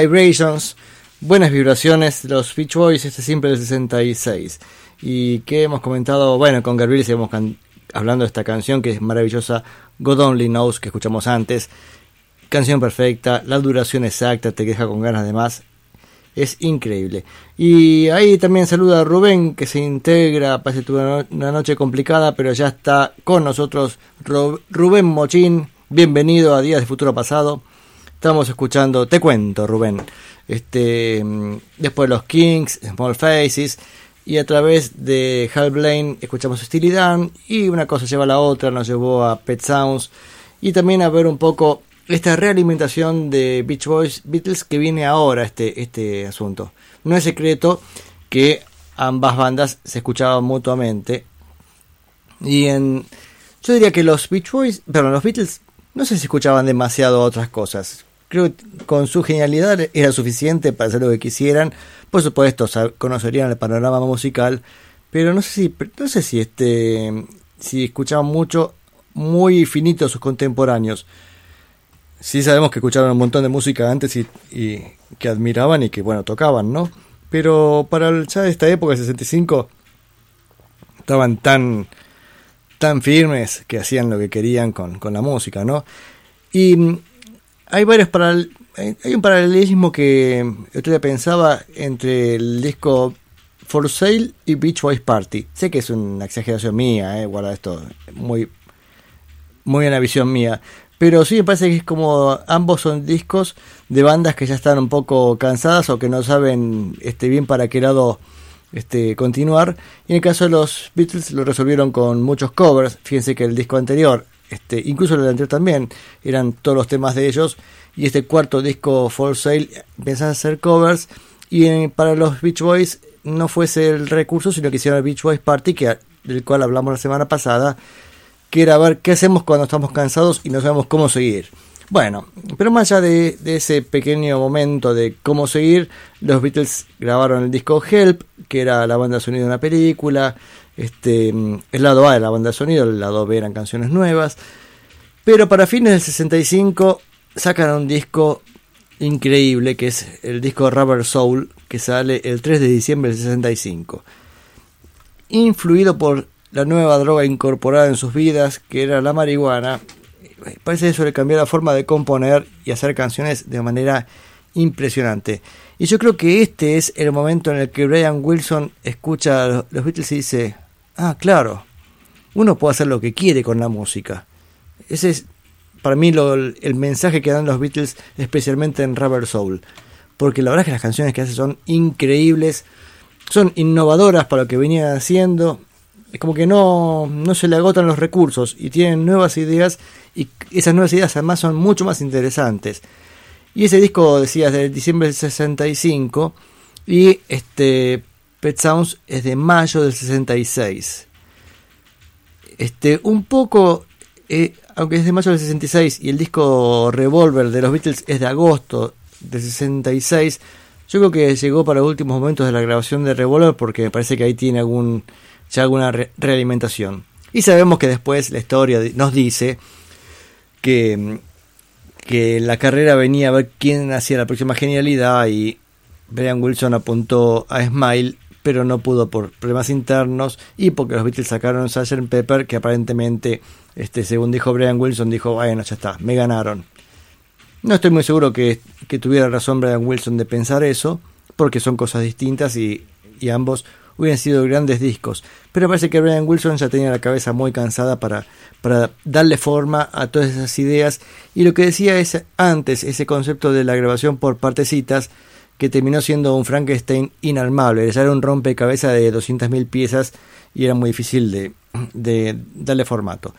Vibrations, buenas vibraciones, los Beach Boys, este siempre del 66. Y que hemos comentado, bueno, con Gabriel seguimos hablando de esta canción que es maravillosa, God Only Knows, que escuchamos antes. Canción perfecta, la duración exacta, te deja con ganas de más. Es increíble. Y ahí también saluda a Rubén, que se integra, parece tuvo una no- una noche complicada, pero ya está con nosotros. Ru- Rubén Mochín, bienvenido a Días de Futuro Pasado. Estamos escuchando, te cuento, Rubén. Este, mm, después los Kings, Small Faces, y a través de Hal Blaine escuchamos Steely Dan, y una cosa lleva a la otra, nos llevó a Pet Sounds, y también a ver un poco esta realimentación de Beach Boys Beatles que viene ahora este, este asunto. No es secreto que ambas bandas se escuchaban mutuamente. Y en. Yo diría que los Beach Boys, perdón, los Beatles no sé si escuchaban demasiado otras cosas. Creo que con su genialidad era suficiente para hacer lo que quisieran. Por supuesto, conocerían el panorama musical, pero no sé si no sé si este si escuchaban mucho muy finito sus contemporáneos. Sí sabemos que escucharon un montón de música antes y, que admiraban y que bueno, tocaban, ¿no? Pero para ya de esta época, 65, estaban tan tan firmes que hacían lo que querían con, con la música, ¿no? Y hay varios paral hay un paralelismo que día pensaba entre el disco For Sale y Beach Boys Party. Sé que es una exageración mía, eh, guarda esto, muy muy una visión mía. Pero sí me parece que es como ambos son discos de bandas que ya están un poco cansadas o que no saben este bien para qué lado este continuar. Y en el caso de los Beatles lo resolvieron con muchos covers. Fíjense que el disco anterior, este, incluso el anterior también, eran todos los temas de ellos. Y este cuarto disco, For Sale, empezaron a hacer covers. Y para los Beach Boys no fuese el recurso, sino que hicieron el Beach Boys Party, que, del cual hablamos la semana pasada, que era ver qué hacemos cuando estamos cansados y no sabemos cómo seguir. Bueno, pero más allá de, de ese pequeño momento de cómo seguir, los Beatles grabaron el disco Help, que era la banda de sonido de una película, este, el lado A de la banda de sonido, el lado B eran canciones nuevas, pero para fines del 65 sacan un disco increíble, que es el disco Rubber Soul, que sale el 3 de diciembre del 65 influido por la nueva droga incorporada en sus vidas, que era la marihuana, parece que eso le cambió la forma de componer y hacer canciones de manera impresionante. Y yo creo que este es el momento en el que Brian Wilson escucha a los- Beatles y dice, ah, claro, uno puede hacer lo que quiere con la música. Ese es para mí el mensaje que dan los Beatles, especialmente en Rubber Soul. Porque la verdad es que las canciones que hace son increíbles, son innovadoras para lo que venían haciendo. Es como que no, no se le agotan los recursos y tienen nuevas ideas y esas nuevas ideas además son mucho más interesantes. Y ese disco, decías, de diciembre del 65 y este Pet Sounds es de mayo del 66. Este, un poco eh, aunque es de mayo del 66 y el disco Revolver de los Beatles es de agosto del 66, yo creo que llegó para los últimos momentos de la grabación de Revolver porque me parece que ahí tiene algún ya alguna re- realimentación. Y sabemos que después la historia nos dice que, que la carrera venía a ver quién hacía la próxima genialidad y Brian Wilson apuntó a Smile, pero no pudo por problemas internos y porque los Beatles sacaron Sgt. Pepper, que aparentemente, este, según dijo Brian Wilson, dijo, bueno, ya está, me ganaron. No estoy muy seguro que, que tuviera razón Brian Wilson de pensar eso, porque son cosas distintas y, y ambos hubieran sido grandes discos. Pero parece que Brian Wilson ya tenía la cabeza muy cansada para, para darle forma a todas esas ideas. Y lo que decía es antes, ese concepto de la grabación por partecitas, que terminó siendo un Frankenstein inarmable. Era un rompecabezas de 200.000 piezas y era muy difícil de, de darle formato.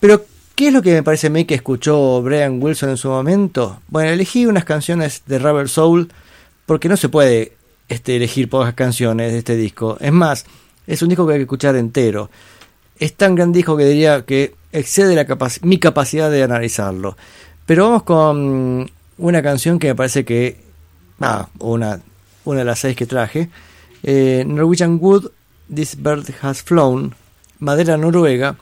Pero, ¿qué es lo que me parece a mí que escuchó Brian Wilson en su momento? Bueno, elegí unas canciones de Rubber Soul porque no se puede este, elegir pocas canciones de este disco. Es más, es un disco que hay que escuchar entero. Es tan gran disco que diría que excede la mi capacidad de analizarlo. Pero vamos con una canción que me parece que... Ah, una, una de las seis que traje. Eh, Norwegian Wood, This Bird Has Flown. Madera noruega.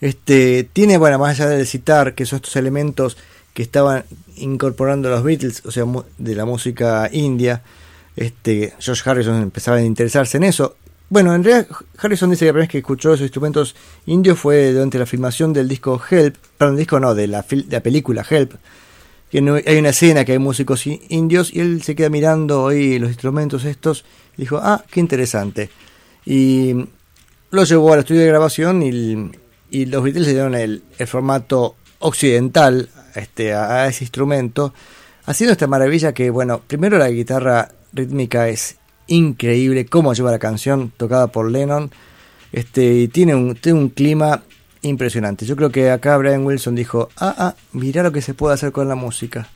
Este, tiene, bueno, más allá de citar que son estos elementos que estaban incorporando los Beatles, o sea, de la música india, este, George Harrison empezaba a interesarse en eso. Bueno, en realidad Harrison dice que la primera vez que escuchó esos instrumentos indios fue durante la filmación del disco Help, perdón, disco no, de la, de la película Help, que hay una escena que hay músicos indios y él se queda mirando ahí los instrumentos estos y dijo, ah, qué interesante. Y lo llevó al estudio de grabación y, y los Beatles le dieron el, el formato occidental este, a, a ese instrumento, haciendo esta maravilla que, bueno, primero la guitarra rítmica es increíble, cómo lleva la canción tocada por Lennon, este, y tiene un, tiene un clima impresionante. Yo creo que acá Brian Wilson dijo, ah, ah, mirá lo que se puede hacer con la música.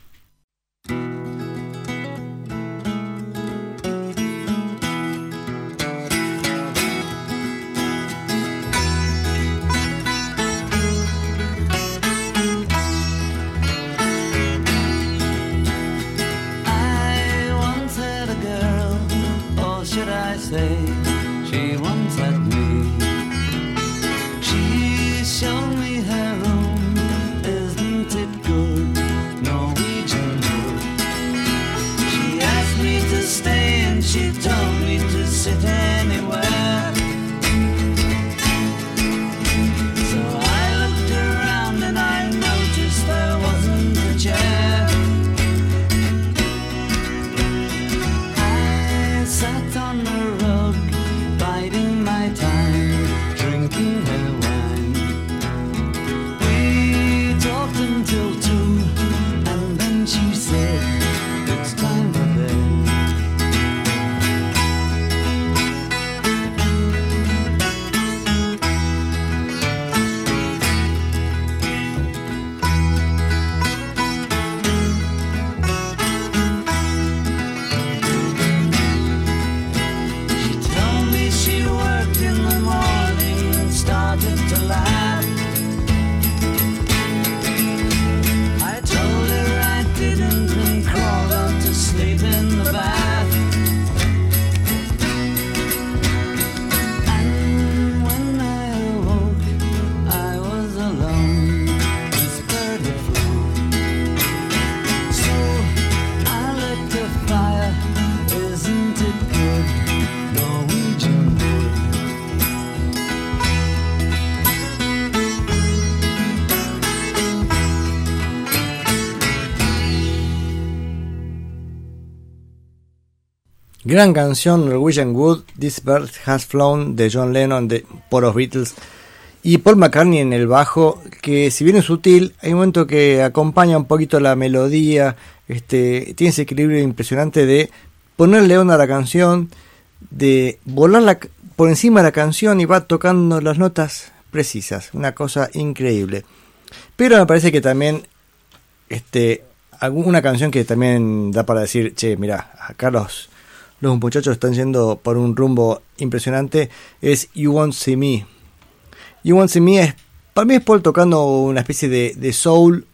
Gran canción Norwegian Wood, This Bird Has Flown de John Lennon de, por los Beatles y Paul McCartney en el bajo, que si bien es sutil, hay un momento que acompaña un poquito la melodía, este, tiene ese equilibrio impresionante de ponerle onda a la canción, de volar la- por encima de la canción y va tocando las notas precisas, una cosa increíble. Pero me parece que también este alguna canción que también da para decir, che, mira, acá los, los muchachos están yendo por un rumbo impresionante, es You Won't See Me. You Won't See Me es Para mí es Paul tocando una especie de, de soul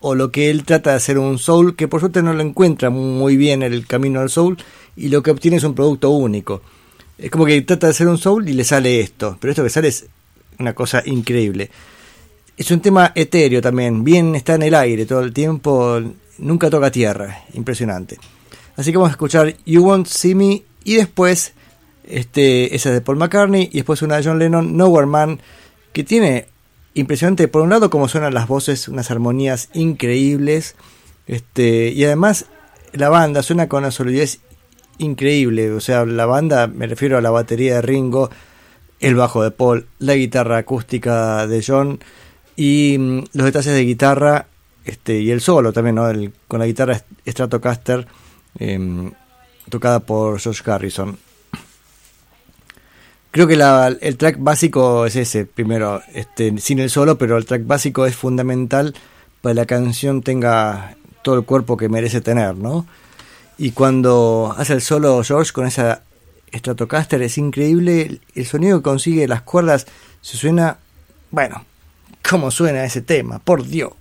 o lo que él trata de hacer un soul que por suerte no lo encuentra muy bien el camino al soul y lo que obtiene es un producto único. Es como que trata de hacer un soul y le sale esto, pero esto que sale es una cosa increíble. Es un tema etéreo también, bien está en el aire todo el tiempo, nunca toca tierra, impresionante. Así que vamos a escuchar You Won't See Me y después este, esa es de Paul McCartney y después una de John Lennon, Nowhere Man, que tiene impresionante, por un lado como suenan las voces, unas armonías increíbles, este, y además la banda suena con una solidez increíble, o sea, la banda, me refiero a la batería de Ringo, el bajo de Paul, la guitarra acústica de John y mm, los detalles de guitarra este, y el solo también, ¿no? El- con la guitarra Stratocaster em, tocada por Josh Harrison. Creo que la- el track básico es ese, primero, este, sin el solo, pero el track básico es fundamental para que la canción tenga todo el cuerpo que merece tener, ¿no? Y cuando hace el solo George con esa Stratocaster es increíble el sonido que consigue, las cuerdas, se suena, bueno, cómo suena ese tema, por Dios.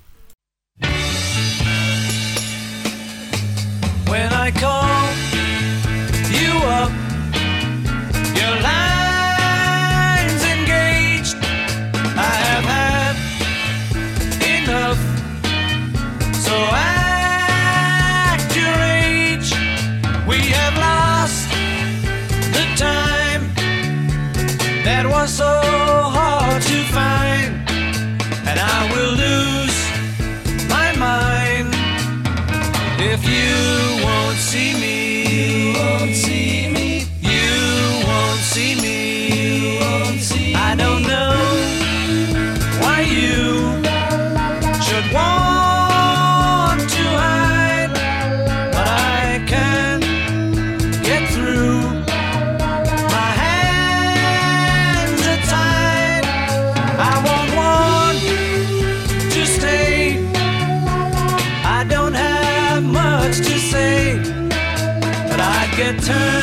I call you up, your line's engaged. I have had enough. So act your age. We have lost the time that was so turn.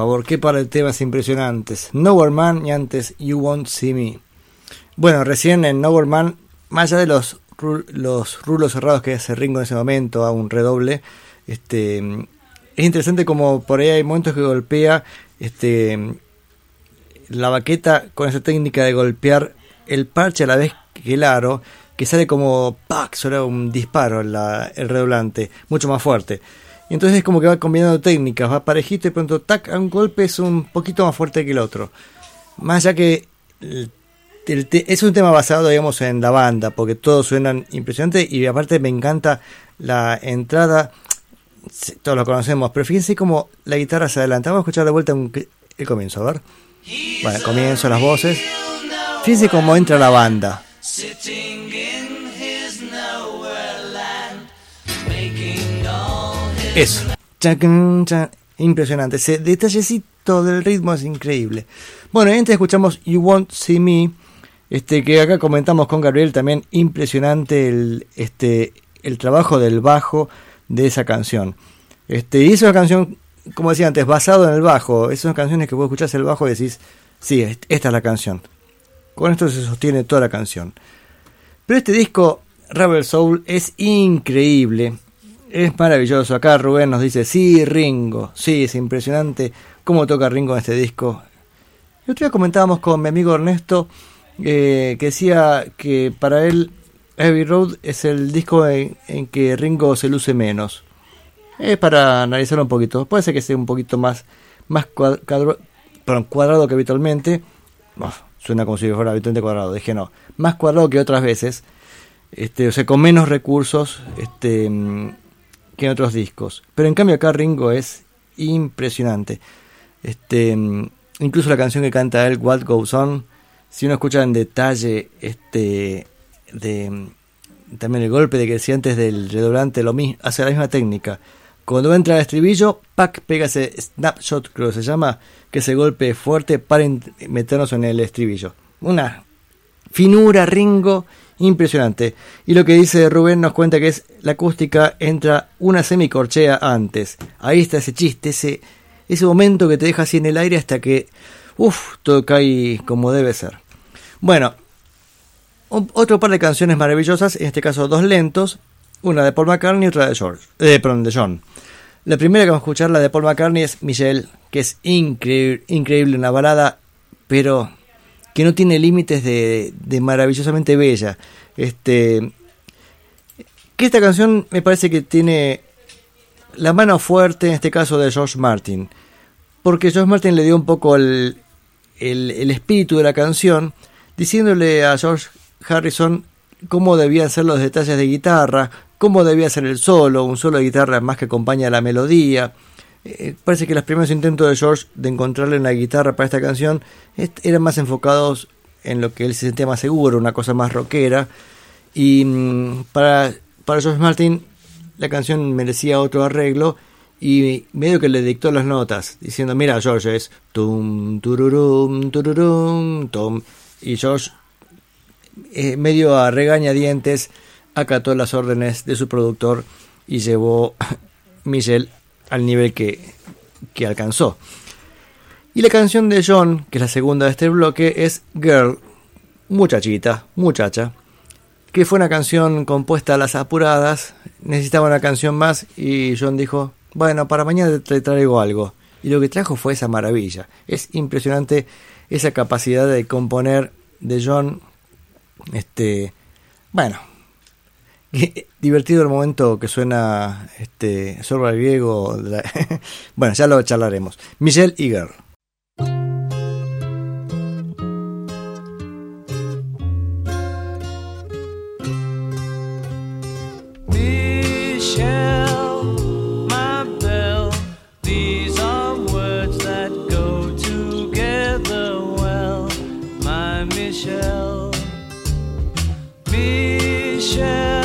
Favor, qué par de temas impresionantes. Nowhere Man y antes You Won't See Me. Bueno, recién en Nowhere Man, más allá de los, los rulos cerrados que hace Ringo en ese momento, a un redoble, este, es interesante como por ahí hay momentos que golpea este, la baqueta con esa técnica de golpear el parche a la vez que el aro, que sale como ¡pac! suena un disparo la- el redoblante, mucho más fuerte. Y entonces es como que va combinando técnicas, va parejito y pronto tac, a un golpe es un poquito más fuerte que el otro. Más allá que es un tema basado, digamos, en la banda, porque todos suenan impresionantes y aparte me encanta la entrada, todos lo conocemos, pero fíjense cómo la guitarra se adelanta. Vamos a escuchar de vuelta un- el comienzo, a ver. Bueno, comienzo las voces. Fíjense cómo entra la banda. Eso. Impresionante. Ese detallecito del ritmo es increíble. Bueno, antes escuchamos You Won't See Me. Este, que acá comentamos con Gabriel también impresionante el, este, el trabajo del bajo de esa canción. Este, y es una canción, como decía antes, basado en el bajo. Esas canciones que vos escuchás el bajo y decís, sí, est- esta es la canción. Con esto se sostiene toda la canción. Pero este disco, Rebel Soul, es increíble. Es maravilloso. Acá Rubén nos dice, sí, Ringo. Sí, es impresionante cómo toca Ringo en este disco. El otro día comentábamos con mi amigo Ernesto eh, que decía que para él Heavy Road es el disco en, que Ringo se luce menos. Es para analizarlo un poquito. Puede ser que sea un poquito más, más cuadrado que habitualmente. Suena como si fuera habitualmente cuadrado. Dije no. Más cuadrado que otras veces. Este, o sea, con menos recursos este, mm, que en otros discos. Pero en cambio acá Ringo es impresionante. Este, mm, incluso la canción que canta él, What Goes On, si uno escucha en detalle este de mm, también el golpe de que decía antes del redoblante lo mismo, hace la misma técnica. Cuando entra el estribillo, pack, pega ese snapshot, creo que se llama, que ese golpe fuerte para meternos en el estribillo. Una finura, Ringo, impresionante. Y lo que dice Rubén nos cuenta que es la acústica entra una semicorchea antes. Ahí está ese chiste, ese, ese momento que te deja así en el aire hasta que, uff, todo cae como debe ser. Bueno, otro par de canciones maravillosas, en este caso dos lentos. Una de Paul McCartney y otra de George. Eh, perdón, de John. La primera que vamos a escuchar, la de Paul McCartney, es Michelle, que es increíble una balada, pero que no tiene límites de, de maravillosamente bella. Este, que esta canción me parece que tiene la mano fuerte, en este caso de George Martin, porque George Martin le dio un poco el, el, espíritu de la canción, diciéndole a George Harrison cómo debían ser los detalles de guitarra, cómo debía ser el solo, un solo de guitarra más que acompaña la melodía. Eh, parece que los primeros intentos de George de encontrarle una guitarra para esta canción eran más enfocados en lo que él se sentía más seguro, una cosa más rockera. Y mm, para, para George Martin la canción merecía otro arreglo y medio que le dictó las notas, diciendo, mira George, es tum, tururum, tururum, tom. Y George, eh, medio a regañadientes, acató las órdenes de su productor y llevó Michelle al nivel que, que alcanzó. Y la canción de John, que es la segunda de este bloque, es Girl, muchachita, muchacha, que fue una canción compuesta a las apuradas, necesitaba una canción más y John dijo, bueno, para mañana te traigo algo. Y lo que trajo fue esa maravilla. Es impresionante esa capacidad de componer de John. Este, bueno, divertido el momento que suena este sorba griego. bueno, ya lo charlaremos. Michelle Girl. Michelle,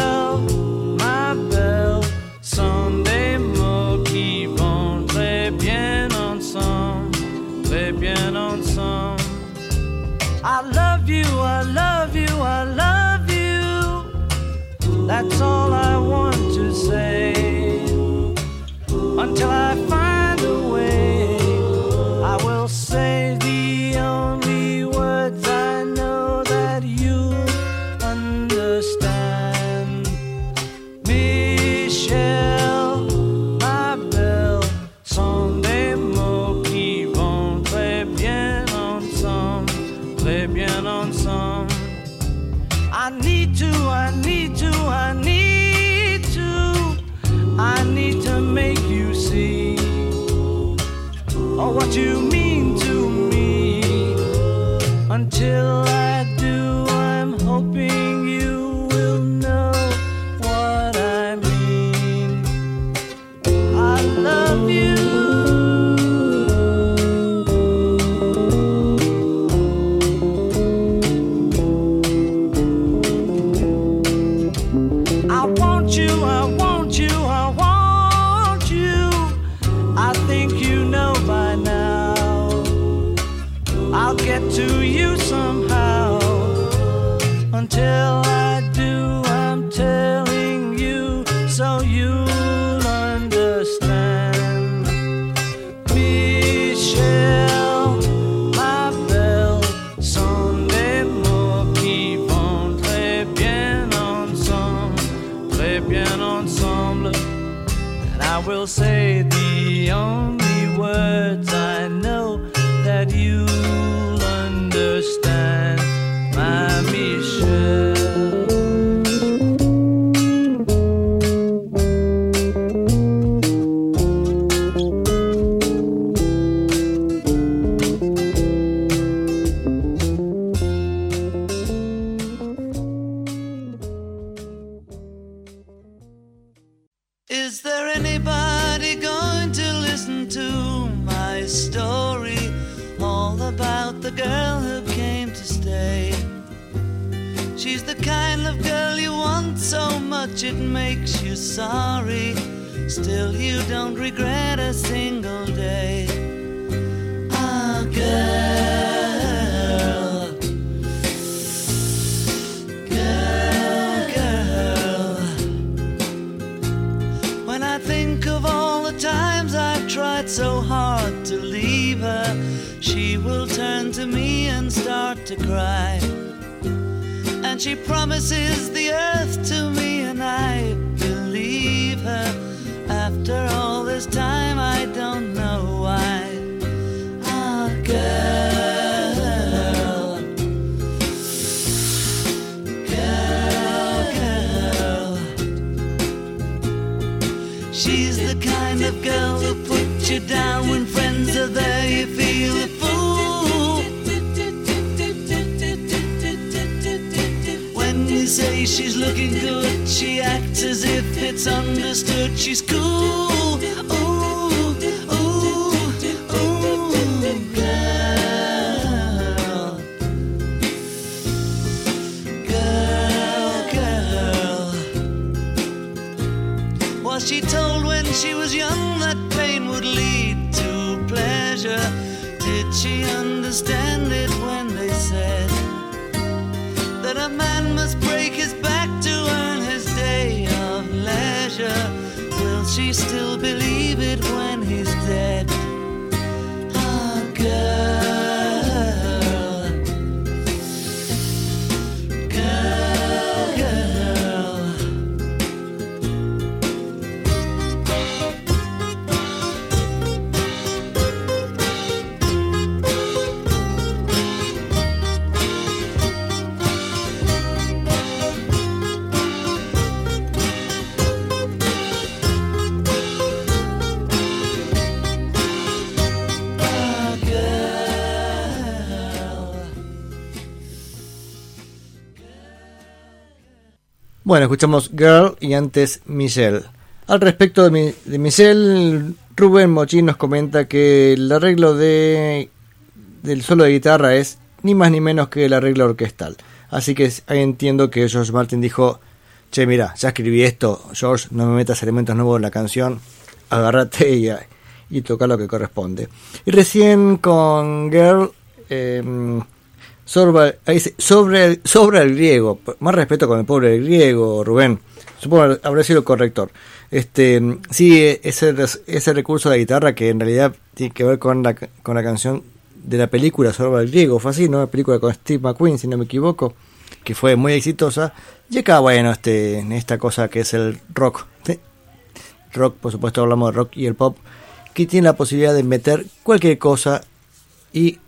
Bueno, escuchamos Girl y antes Michelle. Al respecto de, de Michelle, Rubén Mochín nos comenta que el arreglo de del solo de guitarra es ni más ni menos que el arreglo orquestal. Así que ahí entiendo que George Martin dijo, che, mira, ya escribí esto, George, no me metas elementos nuevos en la canción, agárrate y, y toca lo que corresponde. Y recién con Girl, eh, sobre, ahí dice, sobre, sobre el griego, más respeto con el pobre griego, Rubén, supongo que habrá sido el corrector. Este, sí, ese, ese recurso de la guitarra que en realidad tiene que ver con la, con la canción de la película sobre el griego, fue así, ¿no? La película con Steve McQueen, si no me equivoco, que fue muy exitosa. Y acá, bueno, este, en esta cosa que es el rock, rock, por supuesto hablamos de rock y el pop, que tiene la posibilidad de meter cualquier cosa y,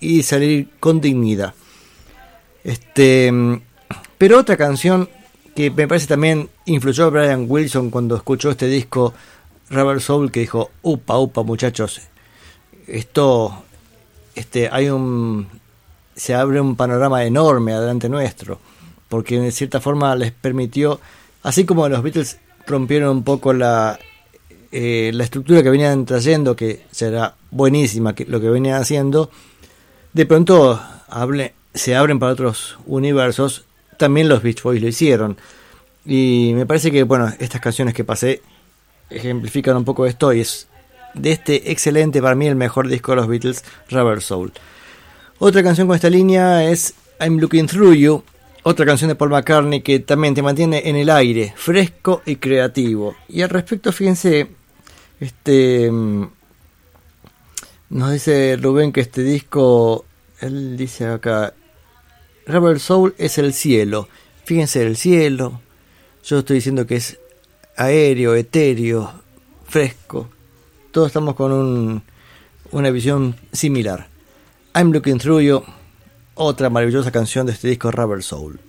y salir con dignidad. Este, pero otra canción que me parece también influyó a Brian Wilson cuando escuchó este disco Rubber Soul que dijo, upa, upa muchachos, esto, este, hay un, se abre un panorama enorme adelante nuestro, porque de cierta forma les permitió, así como los Beatles rompieron un poco la, eh, la estructura que venían trayendo, que será buenísima que, lo que venían haciendo, de pronto se abren para otros universos, también los Beach Boys lo hicieron. Y me parece que, bueno, estas canciones que pasé ejemplifican un poco esto y es de este excelente, para mí el mejor disco de los Beatles, Rubber Soul. Otra canción con esta línea es I'm Looking Through You, otra canción de Paul McCartney que también te mantiene en el aire, fresco y creativo. Y al respecto, fíjense, este mm, nos dice Rubén que este disco, él dice acá, Rubber Soul es el cielo. Fíjense el cielo. Yo estoy diciendo que es aéreo, etéreo, fresco. Todos estamos con un, una visión similar. I'm Looking Through You, otra maravillosa canción de este disco Rubber Soul.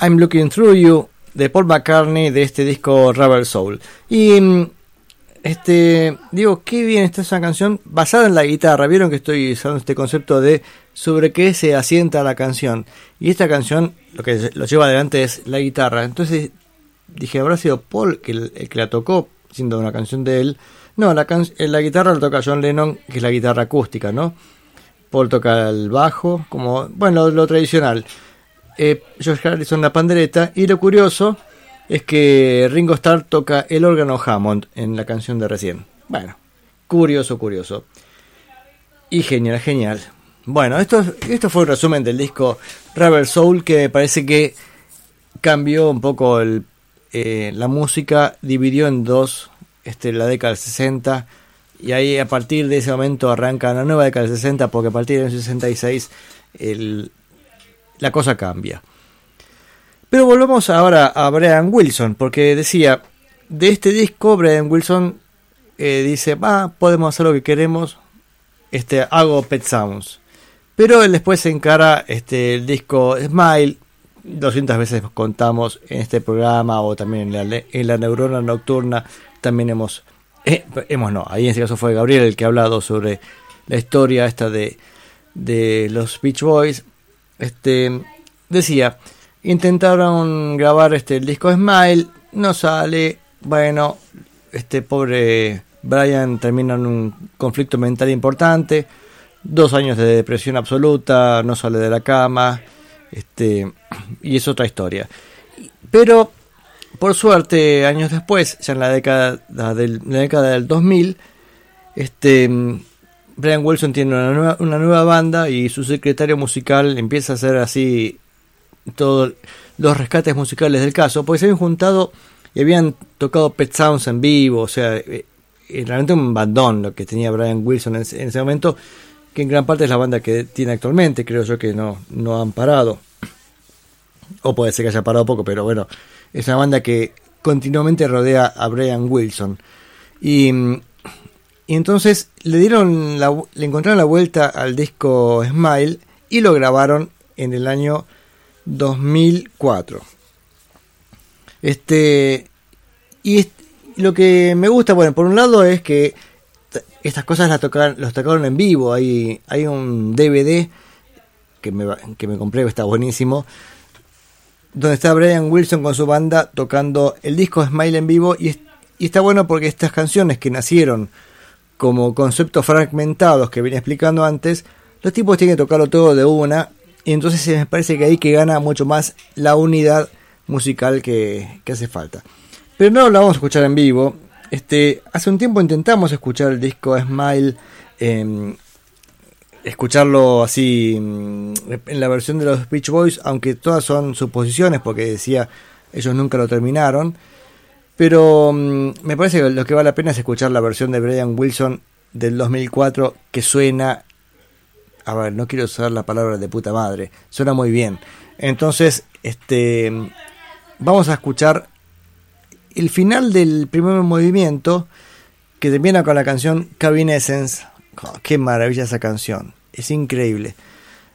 I'm Looking Through You de Paul McCartney de este disco Rubber Soul. Y mm, este digo, qué bien está esa canción basada en la guitarra. Vieron que estoy usando este concepto de sobre qué se asienta la canción. Y esta canción lo que lo lleva adelante es la guitarra. Entonces dije, habrá sido Paul que el, que la tocó, siendo una canción de él. No, la, can- eh, la guitarra la toca John Lennon, que es la guitarra acústica, ¿no? Paul toca el bajo, como, bueno, lo tradicional. Eh, George Harrison la pandereta. Y lo curioso es que Ringo Starr toca el órgano Hammond en la canción de recién. Bueno, curioso, curioso. Y genial, genial. Bueno, esto, esto fue un resumen del disco Rubber Soul que me parece que cambió un poco el, eh, la música, dividió en dos este, la década del 60 y ahí a partir de ese momento arranca la nueva década del 60 porque a partir del 66 el, la cosa cambia. Pero volvamos ahora a Brian Wilson, porque decía, de este disco Brian Wilson eh, dice, va, podemos hacer lo que queremos, este, hago Pet Sounds. Pero él después se encara este, el disco Smile, 200 veces contamos en este programa o también en la, en la neurona nocturna, también hemos, eh, hemos no, ahí en este caso fue Gabriel el que ha hablado sobre la historia esta de, de los Beach Boys. Este, decía, intentaron grabar este el disco Smile, no sale, bueno, este pobre Brian termina en un conflicto mental importante, dos años de depresión absoluta, no sale de la cama, este, y es otra historia. Pero, por suerte, años después, ya en la década del, la década del 2000, este, Brian Wilson tiene una nueva, una nueva banda y su secretario musical empieza a hacer así todos los rescates musicales del caso, porque se habían juntado y habían tocado Pet Sounds en vivo, o sea, eh, eh, realmente un bandón lo que tenía Brian Wilson en, ese- en ese momento, que en gran parte es la banda que tiene actualmente, creo yo que no, no han parado, o puede ser que haya parado poco, pero bueno, es una banda que continuamente rodea a Brian Wilson. Y, mm, y entonces le dieron la, le encontraron la vuelta al disco Smile y lo grabaron en el año 2004. Este y lo que me gusta, bueno, por un lado es que estas cosas las tocaron, los tocaron en vivo. Hay, hay un DVD que me, que me compré, está buenísimo, donde está Brian Wilson con su banda tocando el disco Smile en vivo y está bueno porque estas canciones que nacieron como conceptos fragmentados que venía explicando antes, los tipos tienen que tocarlo todo de una y entonces me parece que ahí que gana mucho más la unidad musical que, que hace falta. Pero no lo vamos a escuchar en vivo. Este, hace un tiempo intentamos escuchar el disco Smile, em, escucharlo así mm, en la versión de los Beach Boys, aunque todas son suposiciones, porque decía ellos nunca lo terminaron. Pero mm, me parece que lo que vale la pena es escuchar la versión de Brian Wilson del 2004 que suena, a ver, no quiero usar la palabra de puta madre, suena muy bien. Entonces, este, vamos a escuchar el final del primer movimiento que termina con la canción Cabin Essence. Oh, qué maravilla esa canción, es increíble.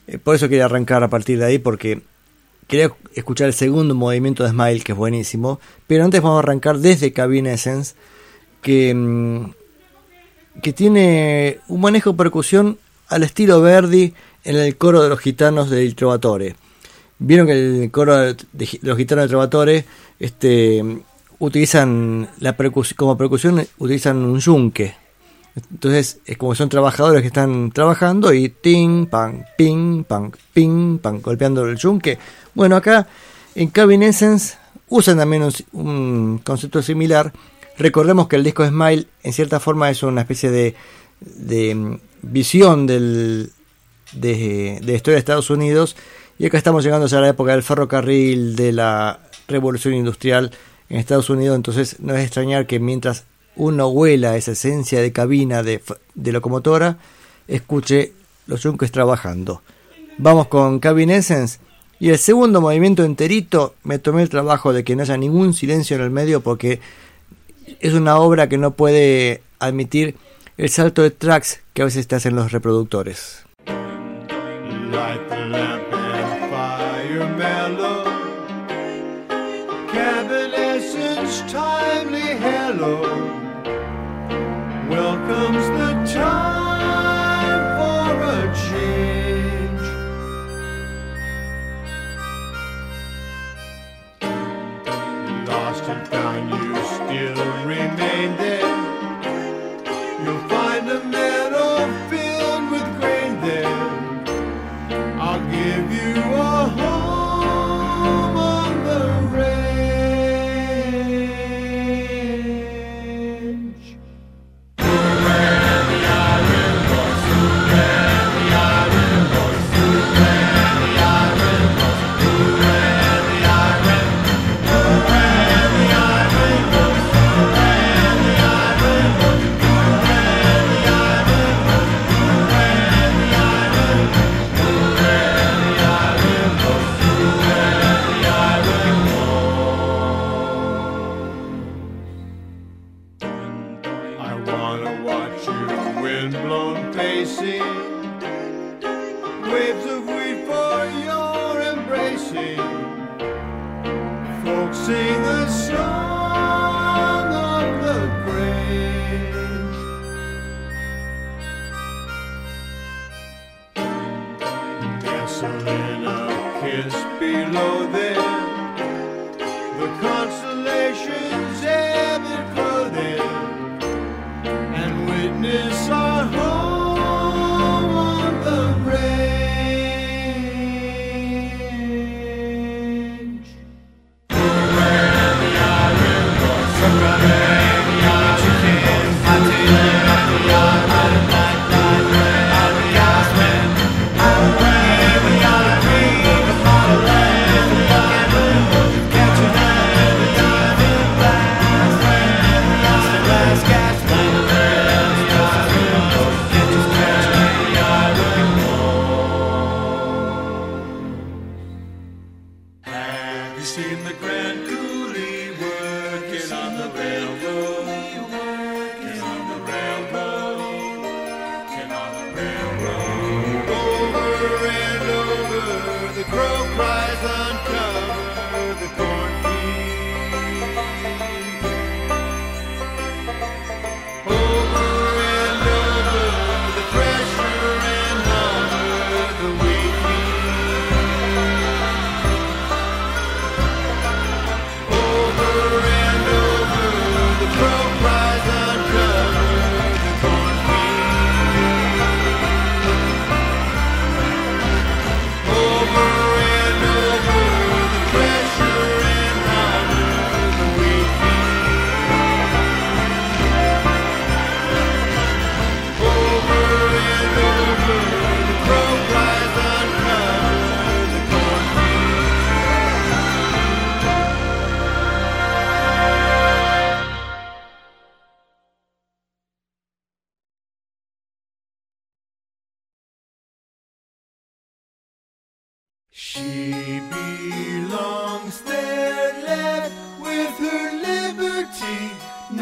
Eh, por eso quería arrancar a partir de ahí porque quería escuchar el segundo movimiento de Smile que es buenísimo. Pero antes vamos a arrancar desde Cabin Essence que, mm, que tiene un manejo de percusión al estilo Verdi en el coro de los gitanos del Trovatore. Vieron que el coro de los gitanos del Trovatore este, utilizan como percusión utilizan un yunque. Entonces, es como que son trabajadores que están trabajando y ting, pan, ping, pan, ping, pan, golpeando el yunque. Bueno, acá en Cabin Essence usan también un, concepto similar. Recordemos que el disco Smile, en cierta forma, es una especie de, de mm, visión del, de, de historia de Estados Unidos. Y acá estamos llegando ya a la época del ferrocarril, de la revolución industrial en Estados Unidos. Entonces, no es extrañar que mientras uno huela esa esencia de cabina de, locomotora, escuche los yunques trabajando. Vamos con Cabin Essence y el segundo movimiento enterito me tomé el trabajo de que no haya ningún silencio en el medio porque es una obra que no puede admitir el salto de tracks que a veces te hacen los reproductores. Welcome.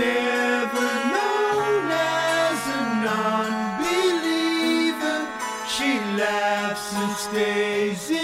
never known as a non believer. She laughs and stays in.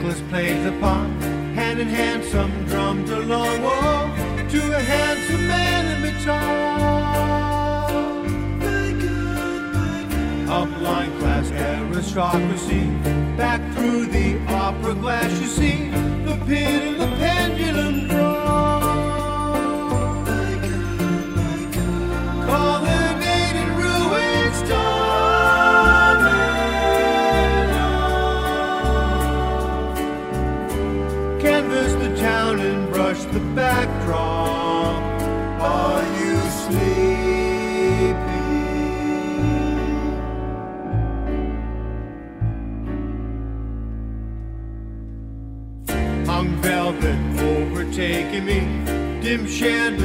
Nicholas plays the part, hand in hand, some drum to. shed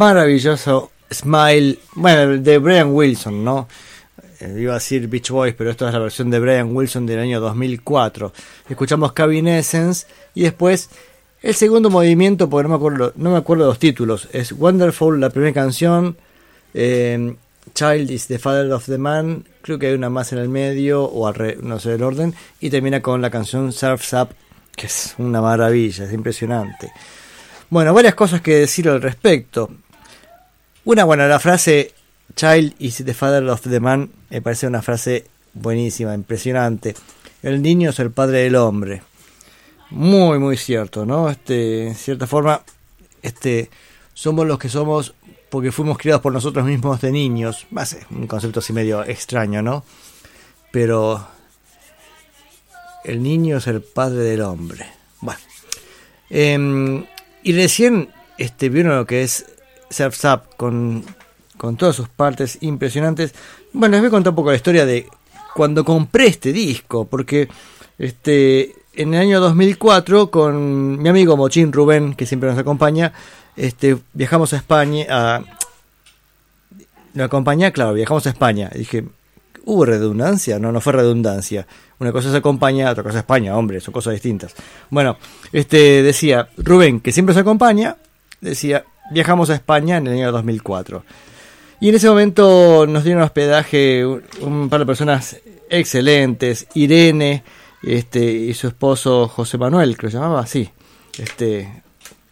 maravilloso Smile, bueno, de Brian Wilson, ¿no? Eh, iba a decir Beach Boys, pero esto es la versión de Brian Wilson del año 2004. Escuchamos Cabin Essence y después el segundo movimiento, porque no me acuerdo, no los títulos, es Wonderful, la primera canción, eh, Child is the Father of the Man, creo que hay una más en el medio, o al re- no sé el orden, y termina con la canción Surf's Up, que es una maravilla, es impresionante. Bueno, varias cosas que decir al respecto. Una, bueno, la frase Child is the father of the man me parece una frase buenísima, impresionante. El niño es el padre del hombre. Muy, muy cierto, ¿no? Este, en cierta forma, este, somos los que somos porque fuimos criados por nosotros mismos de niños. Va un concepto así medio extraño, ¿no? Pero el niño es el padre del hombre. Bueno. Em, y recién este, vieron lo que es Surf's con, con todas sus partes impresionantes. Bueno, les voy a contar un poco la historia de cuando compré este disco, porque este, en el año 2004 con mi amigo Mochín Rubén, que siempre nos acompaña, este, viajamos a España, a, nos acompaña, claro, viajamos a España. Y dije, ¿hubo redundancia? No, no fue redundancia. Una cosa es acompaña, otra cosa es España, hombre, son cosas distintas. Bueno, este decía, Rubén, que siempre se acompaña, decía, viajamos a España en el año 2004. Y en ese momento nos dieron hospedaje un, par de personas excelentes, Irene este, y su esposo José Manuel, que lo llamaba así. Este,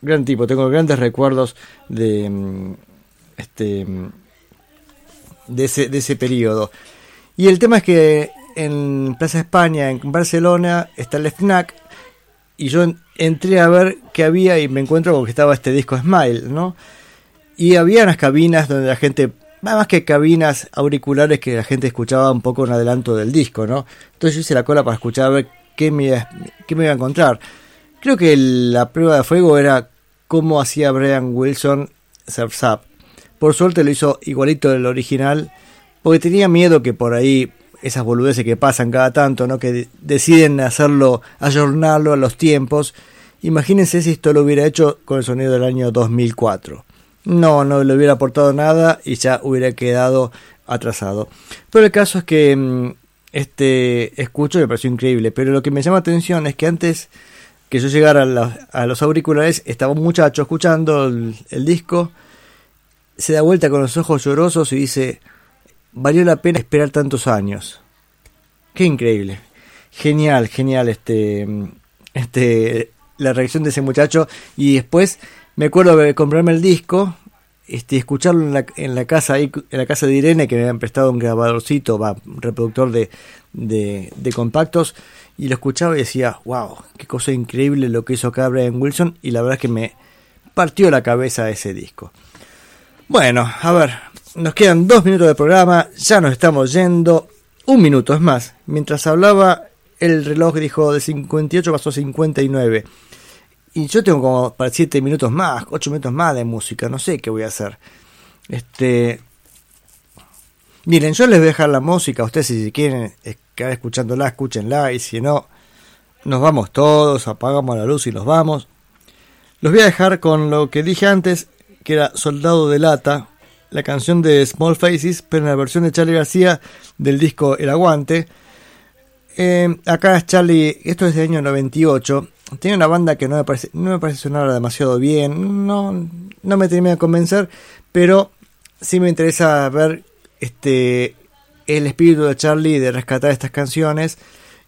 gran tipo, tengo grandes recuerdos de mm, este mm, de ese, de ese periodo. Y el tema es que en Plaza España, en Barcelona, está el FNAC. Y yo entré a ver qué había y me encuentro con que estaba este disco Smile, ¿no? Y había unas cabinas donde la gente, más que cabinas auriculares que la gente escuchaba un poco en adelanto del disco, ¿no? Entonces yo hice la cola para escuchar a ver qué me, qué me iba a encontrar. Creo que la prueba de fuego era cómo hacía Brian Wilson Surf's Up. Por suerte lo hizo igualito del original, porque tenía miedo que por ahí esas boludeces que pasan cada tanto, ¿no? Que de- deciden hacerlo, ayornarlo a los tiempos. Imagínense si esto lo hubiera hecho con el sonido del año 2004. No, no le hubiera aportado nada y ya hubiera quedado atrasado. Pero el caso es que mm, este escucho me pareció increíble. Pero lo que me llama atención es que antes que yo llegara a los auriculares estaba un muchacho escuchando el, el disco. Se da vuelta con los ojos llorosos y dice, valió la pena esperar tantos años. Qué increíble. Genial, genial este, este, la reacción de ese muchacho. Y después me acuerdo de comprarme el disco, este, escucharlo en la, en la casa ahí, en la casa de Irene, que me habían prestado un grabadorcito, va, un reproductor de, de, de compactos, y lo escuchaba y decía, wow, qué cosa increíble lo que hizo acá Brian Wilson, y la verdad es que me partió la cabeza ese disco. Bueno, a ver, nos quedan dos minutos de programa, ya nos estamos yendo, un minuto es más. Mientras hablaba, el reloj dijo de 58 pasó a 59. Y yo tengo como para 7 minutos más, 8 minutos más de música, no sé qué voy a hacer. Este. Miren, yo les voy a dejar la música, ustedes si quieren quedar escuchándola, escúchenla, y si no, nos vamos todos, apagamos la luz y nos vamos. Los voy a dejar con lo que dije antes, que era Soldado de Lata, la canción de Small Faces, pero en la versión de Charlie García del disco El Aguante. Eh, acá es Charlie, esto es del año 98. Tiene una banda que no me parece, no me parece sonar demasiado bien, no, no me termina de convencer, pero sí me interesa ver este el espíritu de Charlie de rescatar estas canciones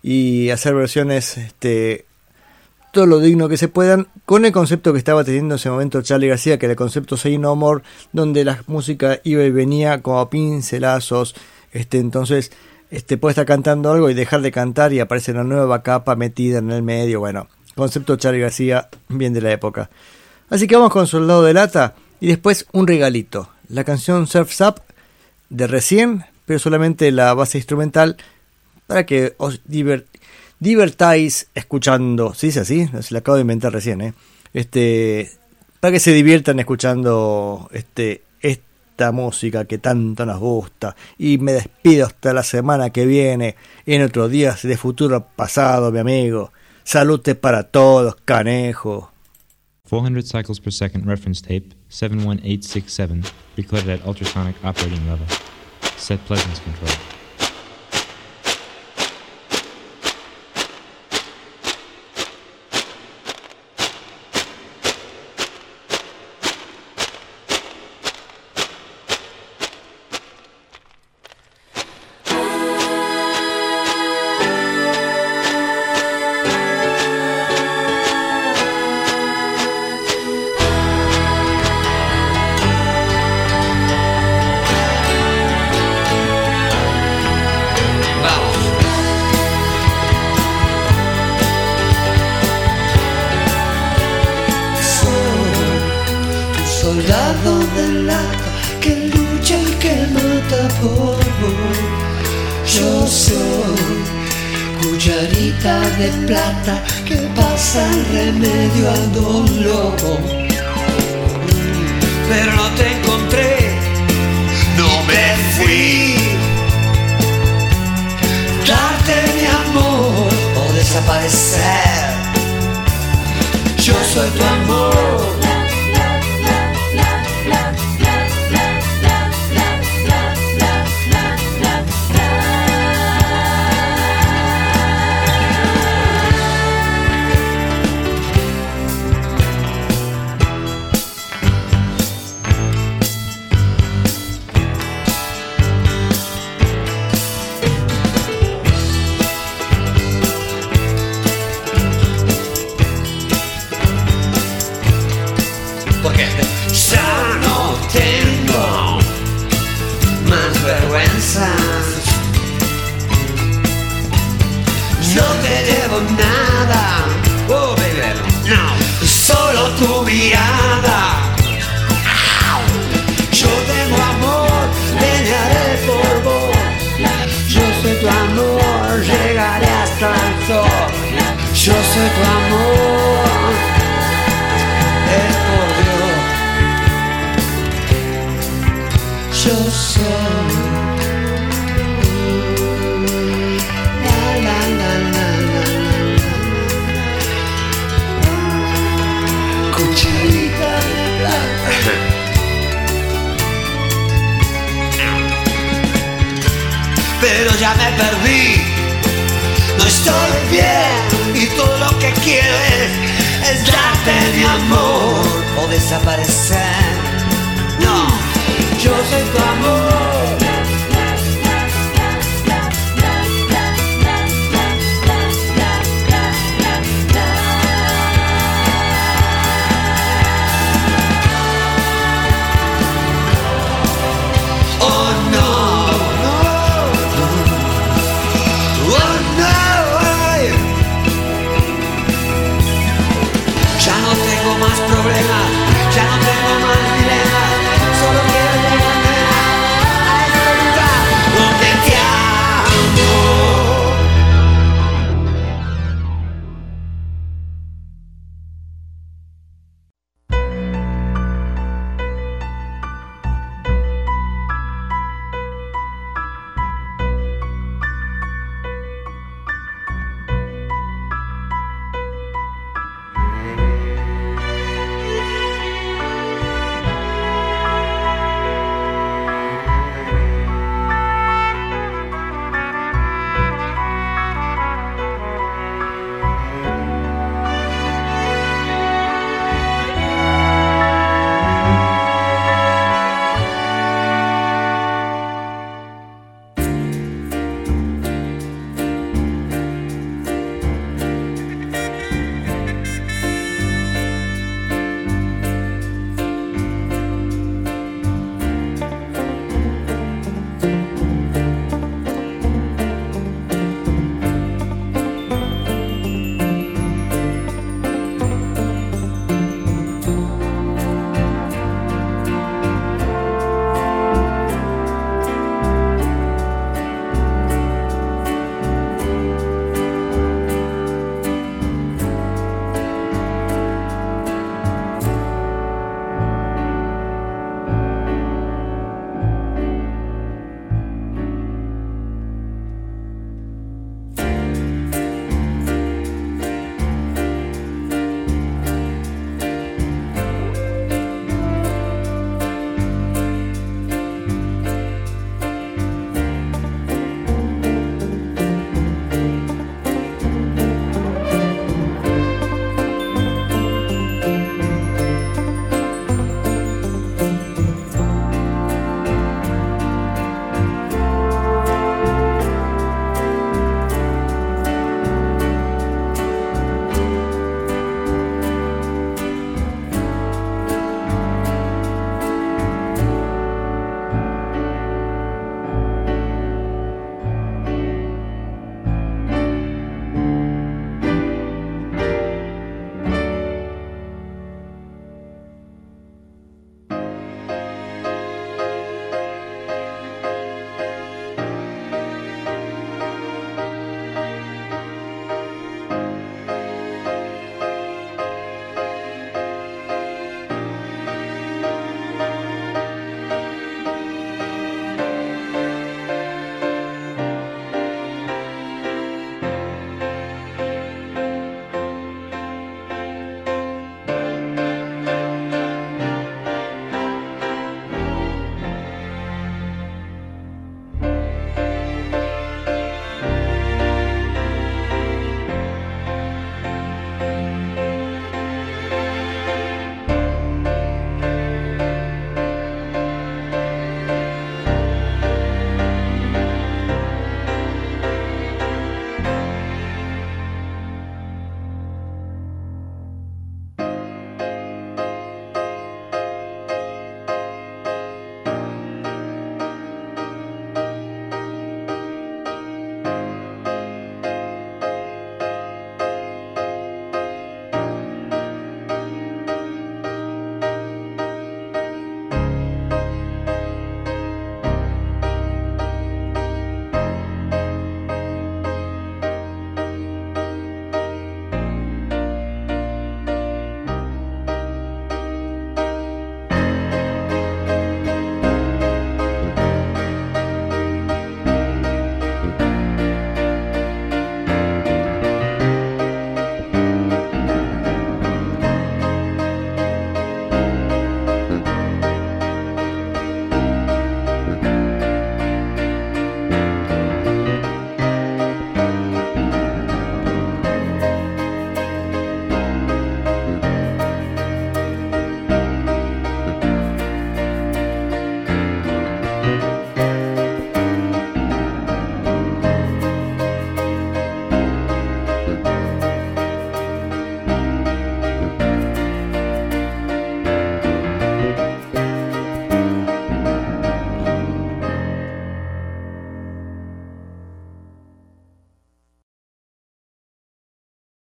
y hacer versiones este todo lo digno que se puedan con el concepto que estaba teniendo en ese momento Charlie García, que era el concepto Say No More, donde la música iba y venía como pincelazos, este entonces este puede estar cantando algo y dejar de cantar y aparece una nueva capa metida en el medio, bueno, concepto Charlie García bien de la época. Así que vamos con Soldado de Lata y después un regalito, la canción Surf's Up de recién, pero solamente la base instrumental para que os diver- divertáis escuchando, ¿se dice así? Se la acabo de inventar recién, ¿eh? Este, para que se diviertan escuchando este, esta música que tanto nos gusta. Y me despido hasta la semana que viene, en otros días de futuro pasado, mi amigo. Salute para todos, canejo. 400 cycles per second reference tape 71867 recorded at ultrasonic operating level. Set pleasance control.